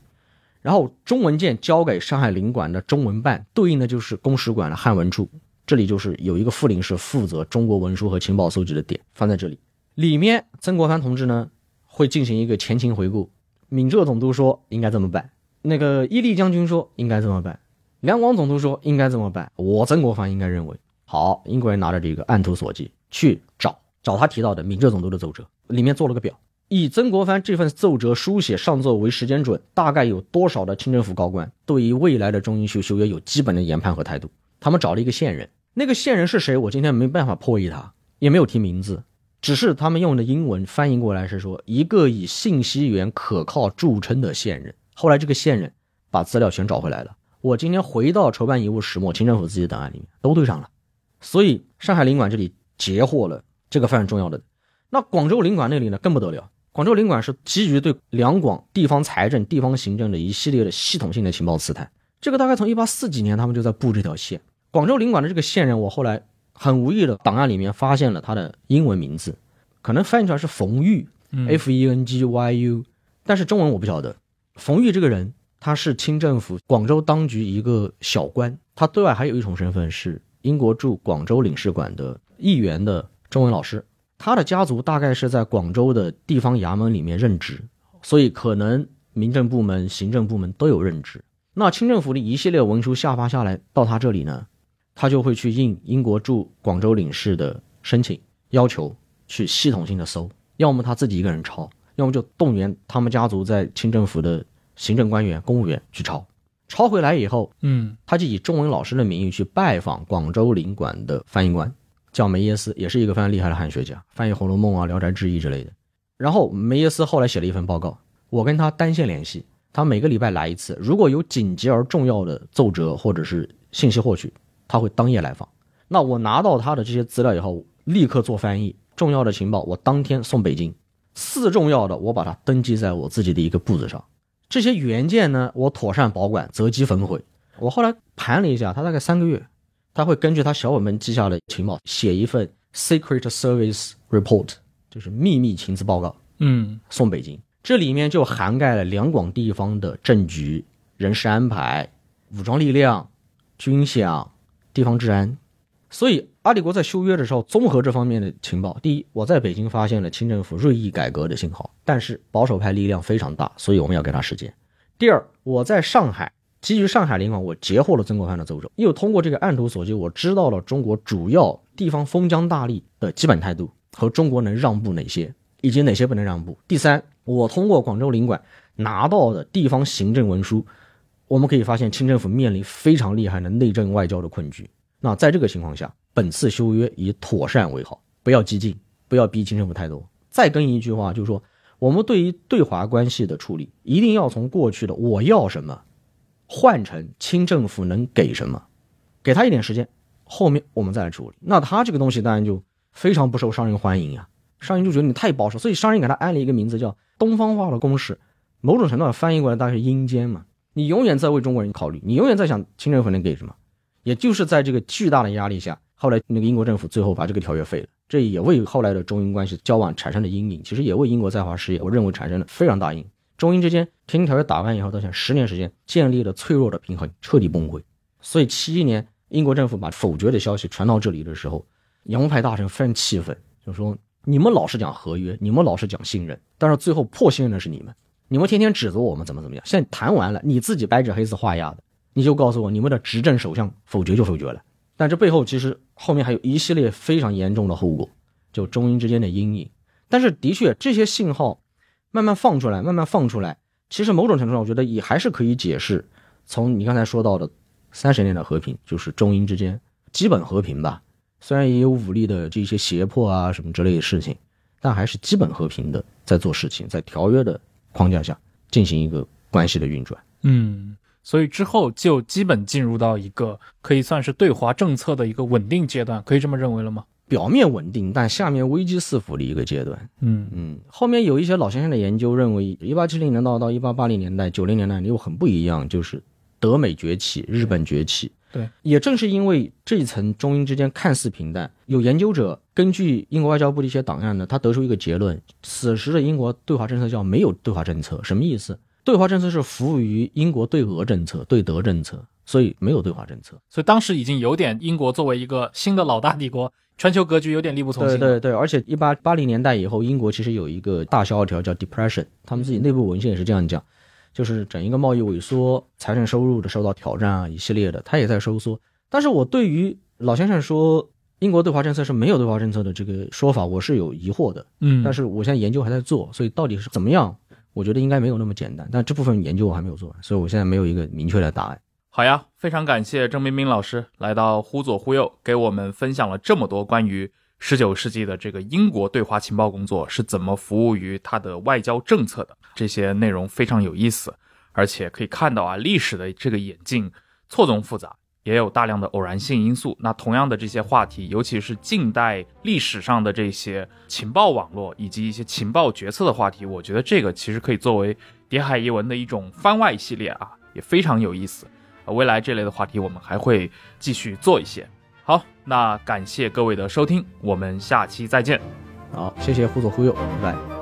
然后中文件交给上海领馆的中文办，对应的就是公使馆的汉文处，这里就是有一个副领事负责中国文书和情报搜集的点，放在这里。里面曾国藩同志呢会进行一个前情回顾，闽浙总督说应该这么办。那个伊利将军说应该这么办，两广总督说应该这么办，我曾国藩应该认为好。英国人拿着这个按图索骥去找找他提到的闽浙总督的奏折，里面做了个表，以曾国藩这份奏折书写上奏为时间准，大概有多少的清政府高官对于未来的中英修修约有基本的研判和态度。他们找了一个线人，那个线人是谁？我今天没办法破译他，也没有提名字，只是他们用的英文翻译过来是说一个以信息源可靠著称的线人。后来这个线人把资料全找回来了。我今天回到筹办遗物始末，清政府自己的档案里面都对上了。所以上海领馆这里截获了这个非常重要的。那广州领馆那里呢更不得了。广州领馆是基于对两广地方财政、地方行政的一系列的系统性的情报刺探。这个大概从一八四几年他们就在布这条线。广州领馆的这个线人，我后来很无意的档案里面发现了他的英文名字，可能翻译出来是冯玉，F E N G Y U，但是中文我不晓得。冯玉这个人，他是清政府广州当局一个小官，他对外还有一重身份是英国驻广州领事馆的议员的中文老师。他的家族大概是在广州的地方衙门里面任职，所以可能民政部门、行政部门都有任职。那清政府的一系列文书下发下来到他这里呢，他就会去应英国驻广州领事的申请要求，去系统性的搜，要么他自己一个人抄。要么就动员他们家族在清政府的行政官员、公务员去抄，抄回来以后，嗯，他就以中文老师的名义去拜访广州领馆的翻译官，叫梅耶斯，也是一个非常厉害的汉学家，翻译《红楼梦》啊、《聊斋志异》之类的。然后梅耶斯后来写了一份报告，我跟他单线联系，他每个礼拜来一次，如果有紧急而重要的奏折或者是信息获取，他会当夜来访。那我拿到他的这些资料以后，立刻做翻译，重要的情报我当天送北京。四重要的，我把它登记在我自己的一个簿子上。这些原件呢，我妥善保管，择机焚毁。我后来盘了一下，他大概三个月，他会根据他小本本记下的情报，写一份 Secret Service Report，就是秘密情资报告，嗯，送北京。这里面就涵盖了两广地方的政局、人事安排、武装力量、军饷、地方治安。所以，阿里国在修约的时候，综合这方面的情报。第一，我在北京发现了清政府锐意改革的信号，但是保守派力量非常大，所以我们要给他时间。第二，我在上海，基于上海领馆，我截获了曾国藩的奏折，又通过这个案图所及，我知道了中国主要地方封疆大吏的基本态度和中国能让步哪些，以及哪些不能让步。第三，我通过广州领馆拿到的地方行政文书，我们可以发现清政府面临非常厉害的内政外交的困局。那在这个情况下，本次修约以妥善为好，不要激进，不要逼清政府太多。再跟一句话，就是说，我们对于对华关系的处理，一定要从过去的我要什么，换成清政府能给什么，给他一点时间，后面我们再来处理。那他这个东西当然就非常不受商人欢迎呀，商人就觉得你太保守，所以商人给他安了一个名字叫“东方化的公式”，某种程度上翻译过来大概是阴间嘛。你永远在为中国人考虑，你永远在想清政府能给什么。也就是在这个巨大的压力下，后来那个英国政府最后把这个条约废了，这也为后来的中英关系交往产生了阴影。其实也为英国在华事业，我认为产生了非常大阴影。中英之间天津条约打完以后，到现在十年时间建立了脆弱的平衡，彻底崩溃。所以七一年英国政府把否决的消息传到这里的时候，洋务派大臣非常气愤，就说你们老是讲合约，你们老是讲信任，但是最后破信任的是你们，你们天天指责我们怎么怎么样，现在谈完了，你自己白纸黑字画押的。你就告诉我，你们的执政首相否决就否决了，但这背后其实后面还有一系列非常严重的后果，就中英之间的阴影。但是的确，这些信号慢慢放出来，慢慢放出来，其实某种程度上，我觉得也还是可以解释，从你刚才说到的三十年的和平，就是中英之间基本和平吧，虽然也有武力的这些胁迫啊什么之类的事情，但还是基本和平的在做事情，在条约的框架下进行一个关系的运转。嗯，所以之后就基本进入到一个可以算是对华政策的一个稳定阶段，可以这么认为了吗？表面稳定，但下面危机四伏的一个阶段。嗯嗯，后面有一些老先生的研究认为，一八七零年到到一八八零年代、九零年代又很不一样，就是德美崛起，日本崛起。对，也正是因为这一层中英之间看似平淡，有研究者根据英国外交部的一些档案呢，他得出一个结论：此时的英国对华政策叫没有对华政策，什么意思？对华政策是服务于英国对俄政策、对德政策，所以没有对华政策。所以当时已经有点英国作为一个新的老大帝国，全球格局有点力不从心。对对对，而且一八八零年代以后，英国其实有一个大萧条叫 depression，他们自己内部文献也是这样讲，就是整一个贸易萎缩，财政收入的受到挑战啊，一系列的，它也在收缩。但是我对于老先生说英国对华政策是没有对华政策的这个说法，我是有疑惑的。嗯，但是我现在研究还在做，所以到底是怎么样？我觉得应该没有那么简单，但这部分研究我还没有做完，所以我现在没有一个明确的答案。好呀，非常感谢郑冰冰老师来到忽左忽右，给我们分享了这么多关于十九世纪的这个英国对华情报工作是怎么服务于他的外交政策的，这些内容非常有意思，而且可以看到啊，历史的这个演进错综复杂。也有大量的偶然性因素。那同样的这些话题，尤其是近代历史上的这些情报网络以及一些情报决策的话题，我觉得这个其实可以作为《谍海译文》的一种番外系列啊，也非常有意思。未来这类的话题我们还会继续做一些。好，那感谢各位的收听，我们下期再见。好，谢谢忽左忽右，拜拜。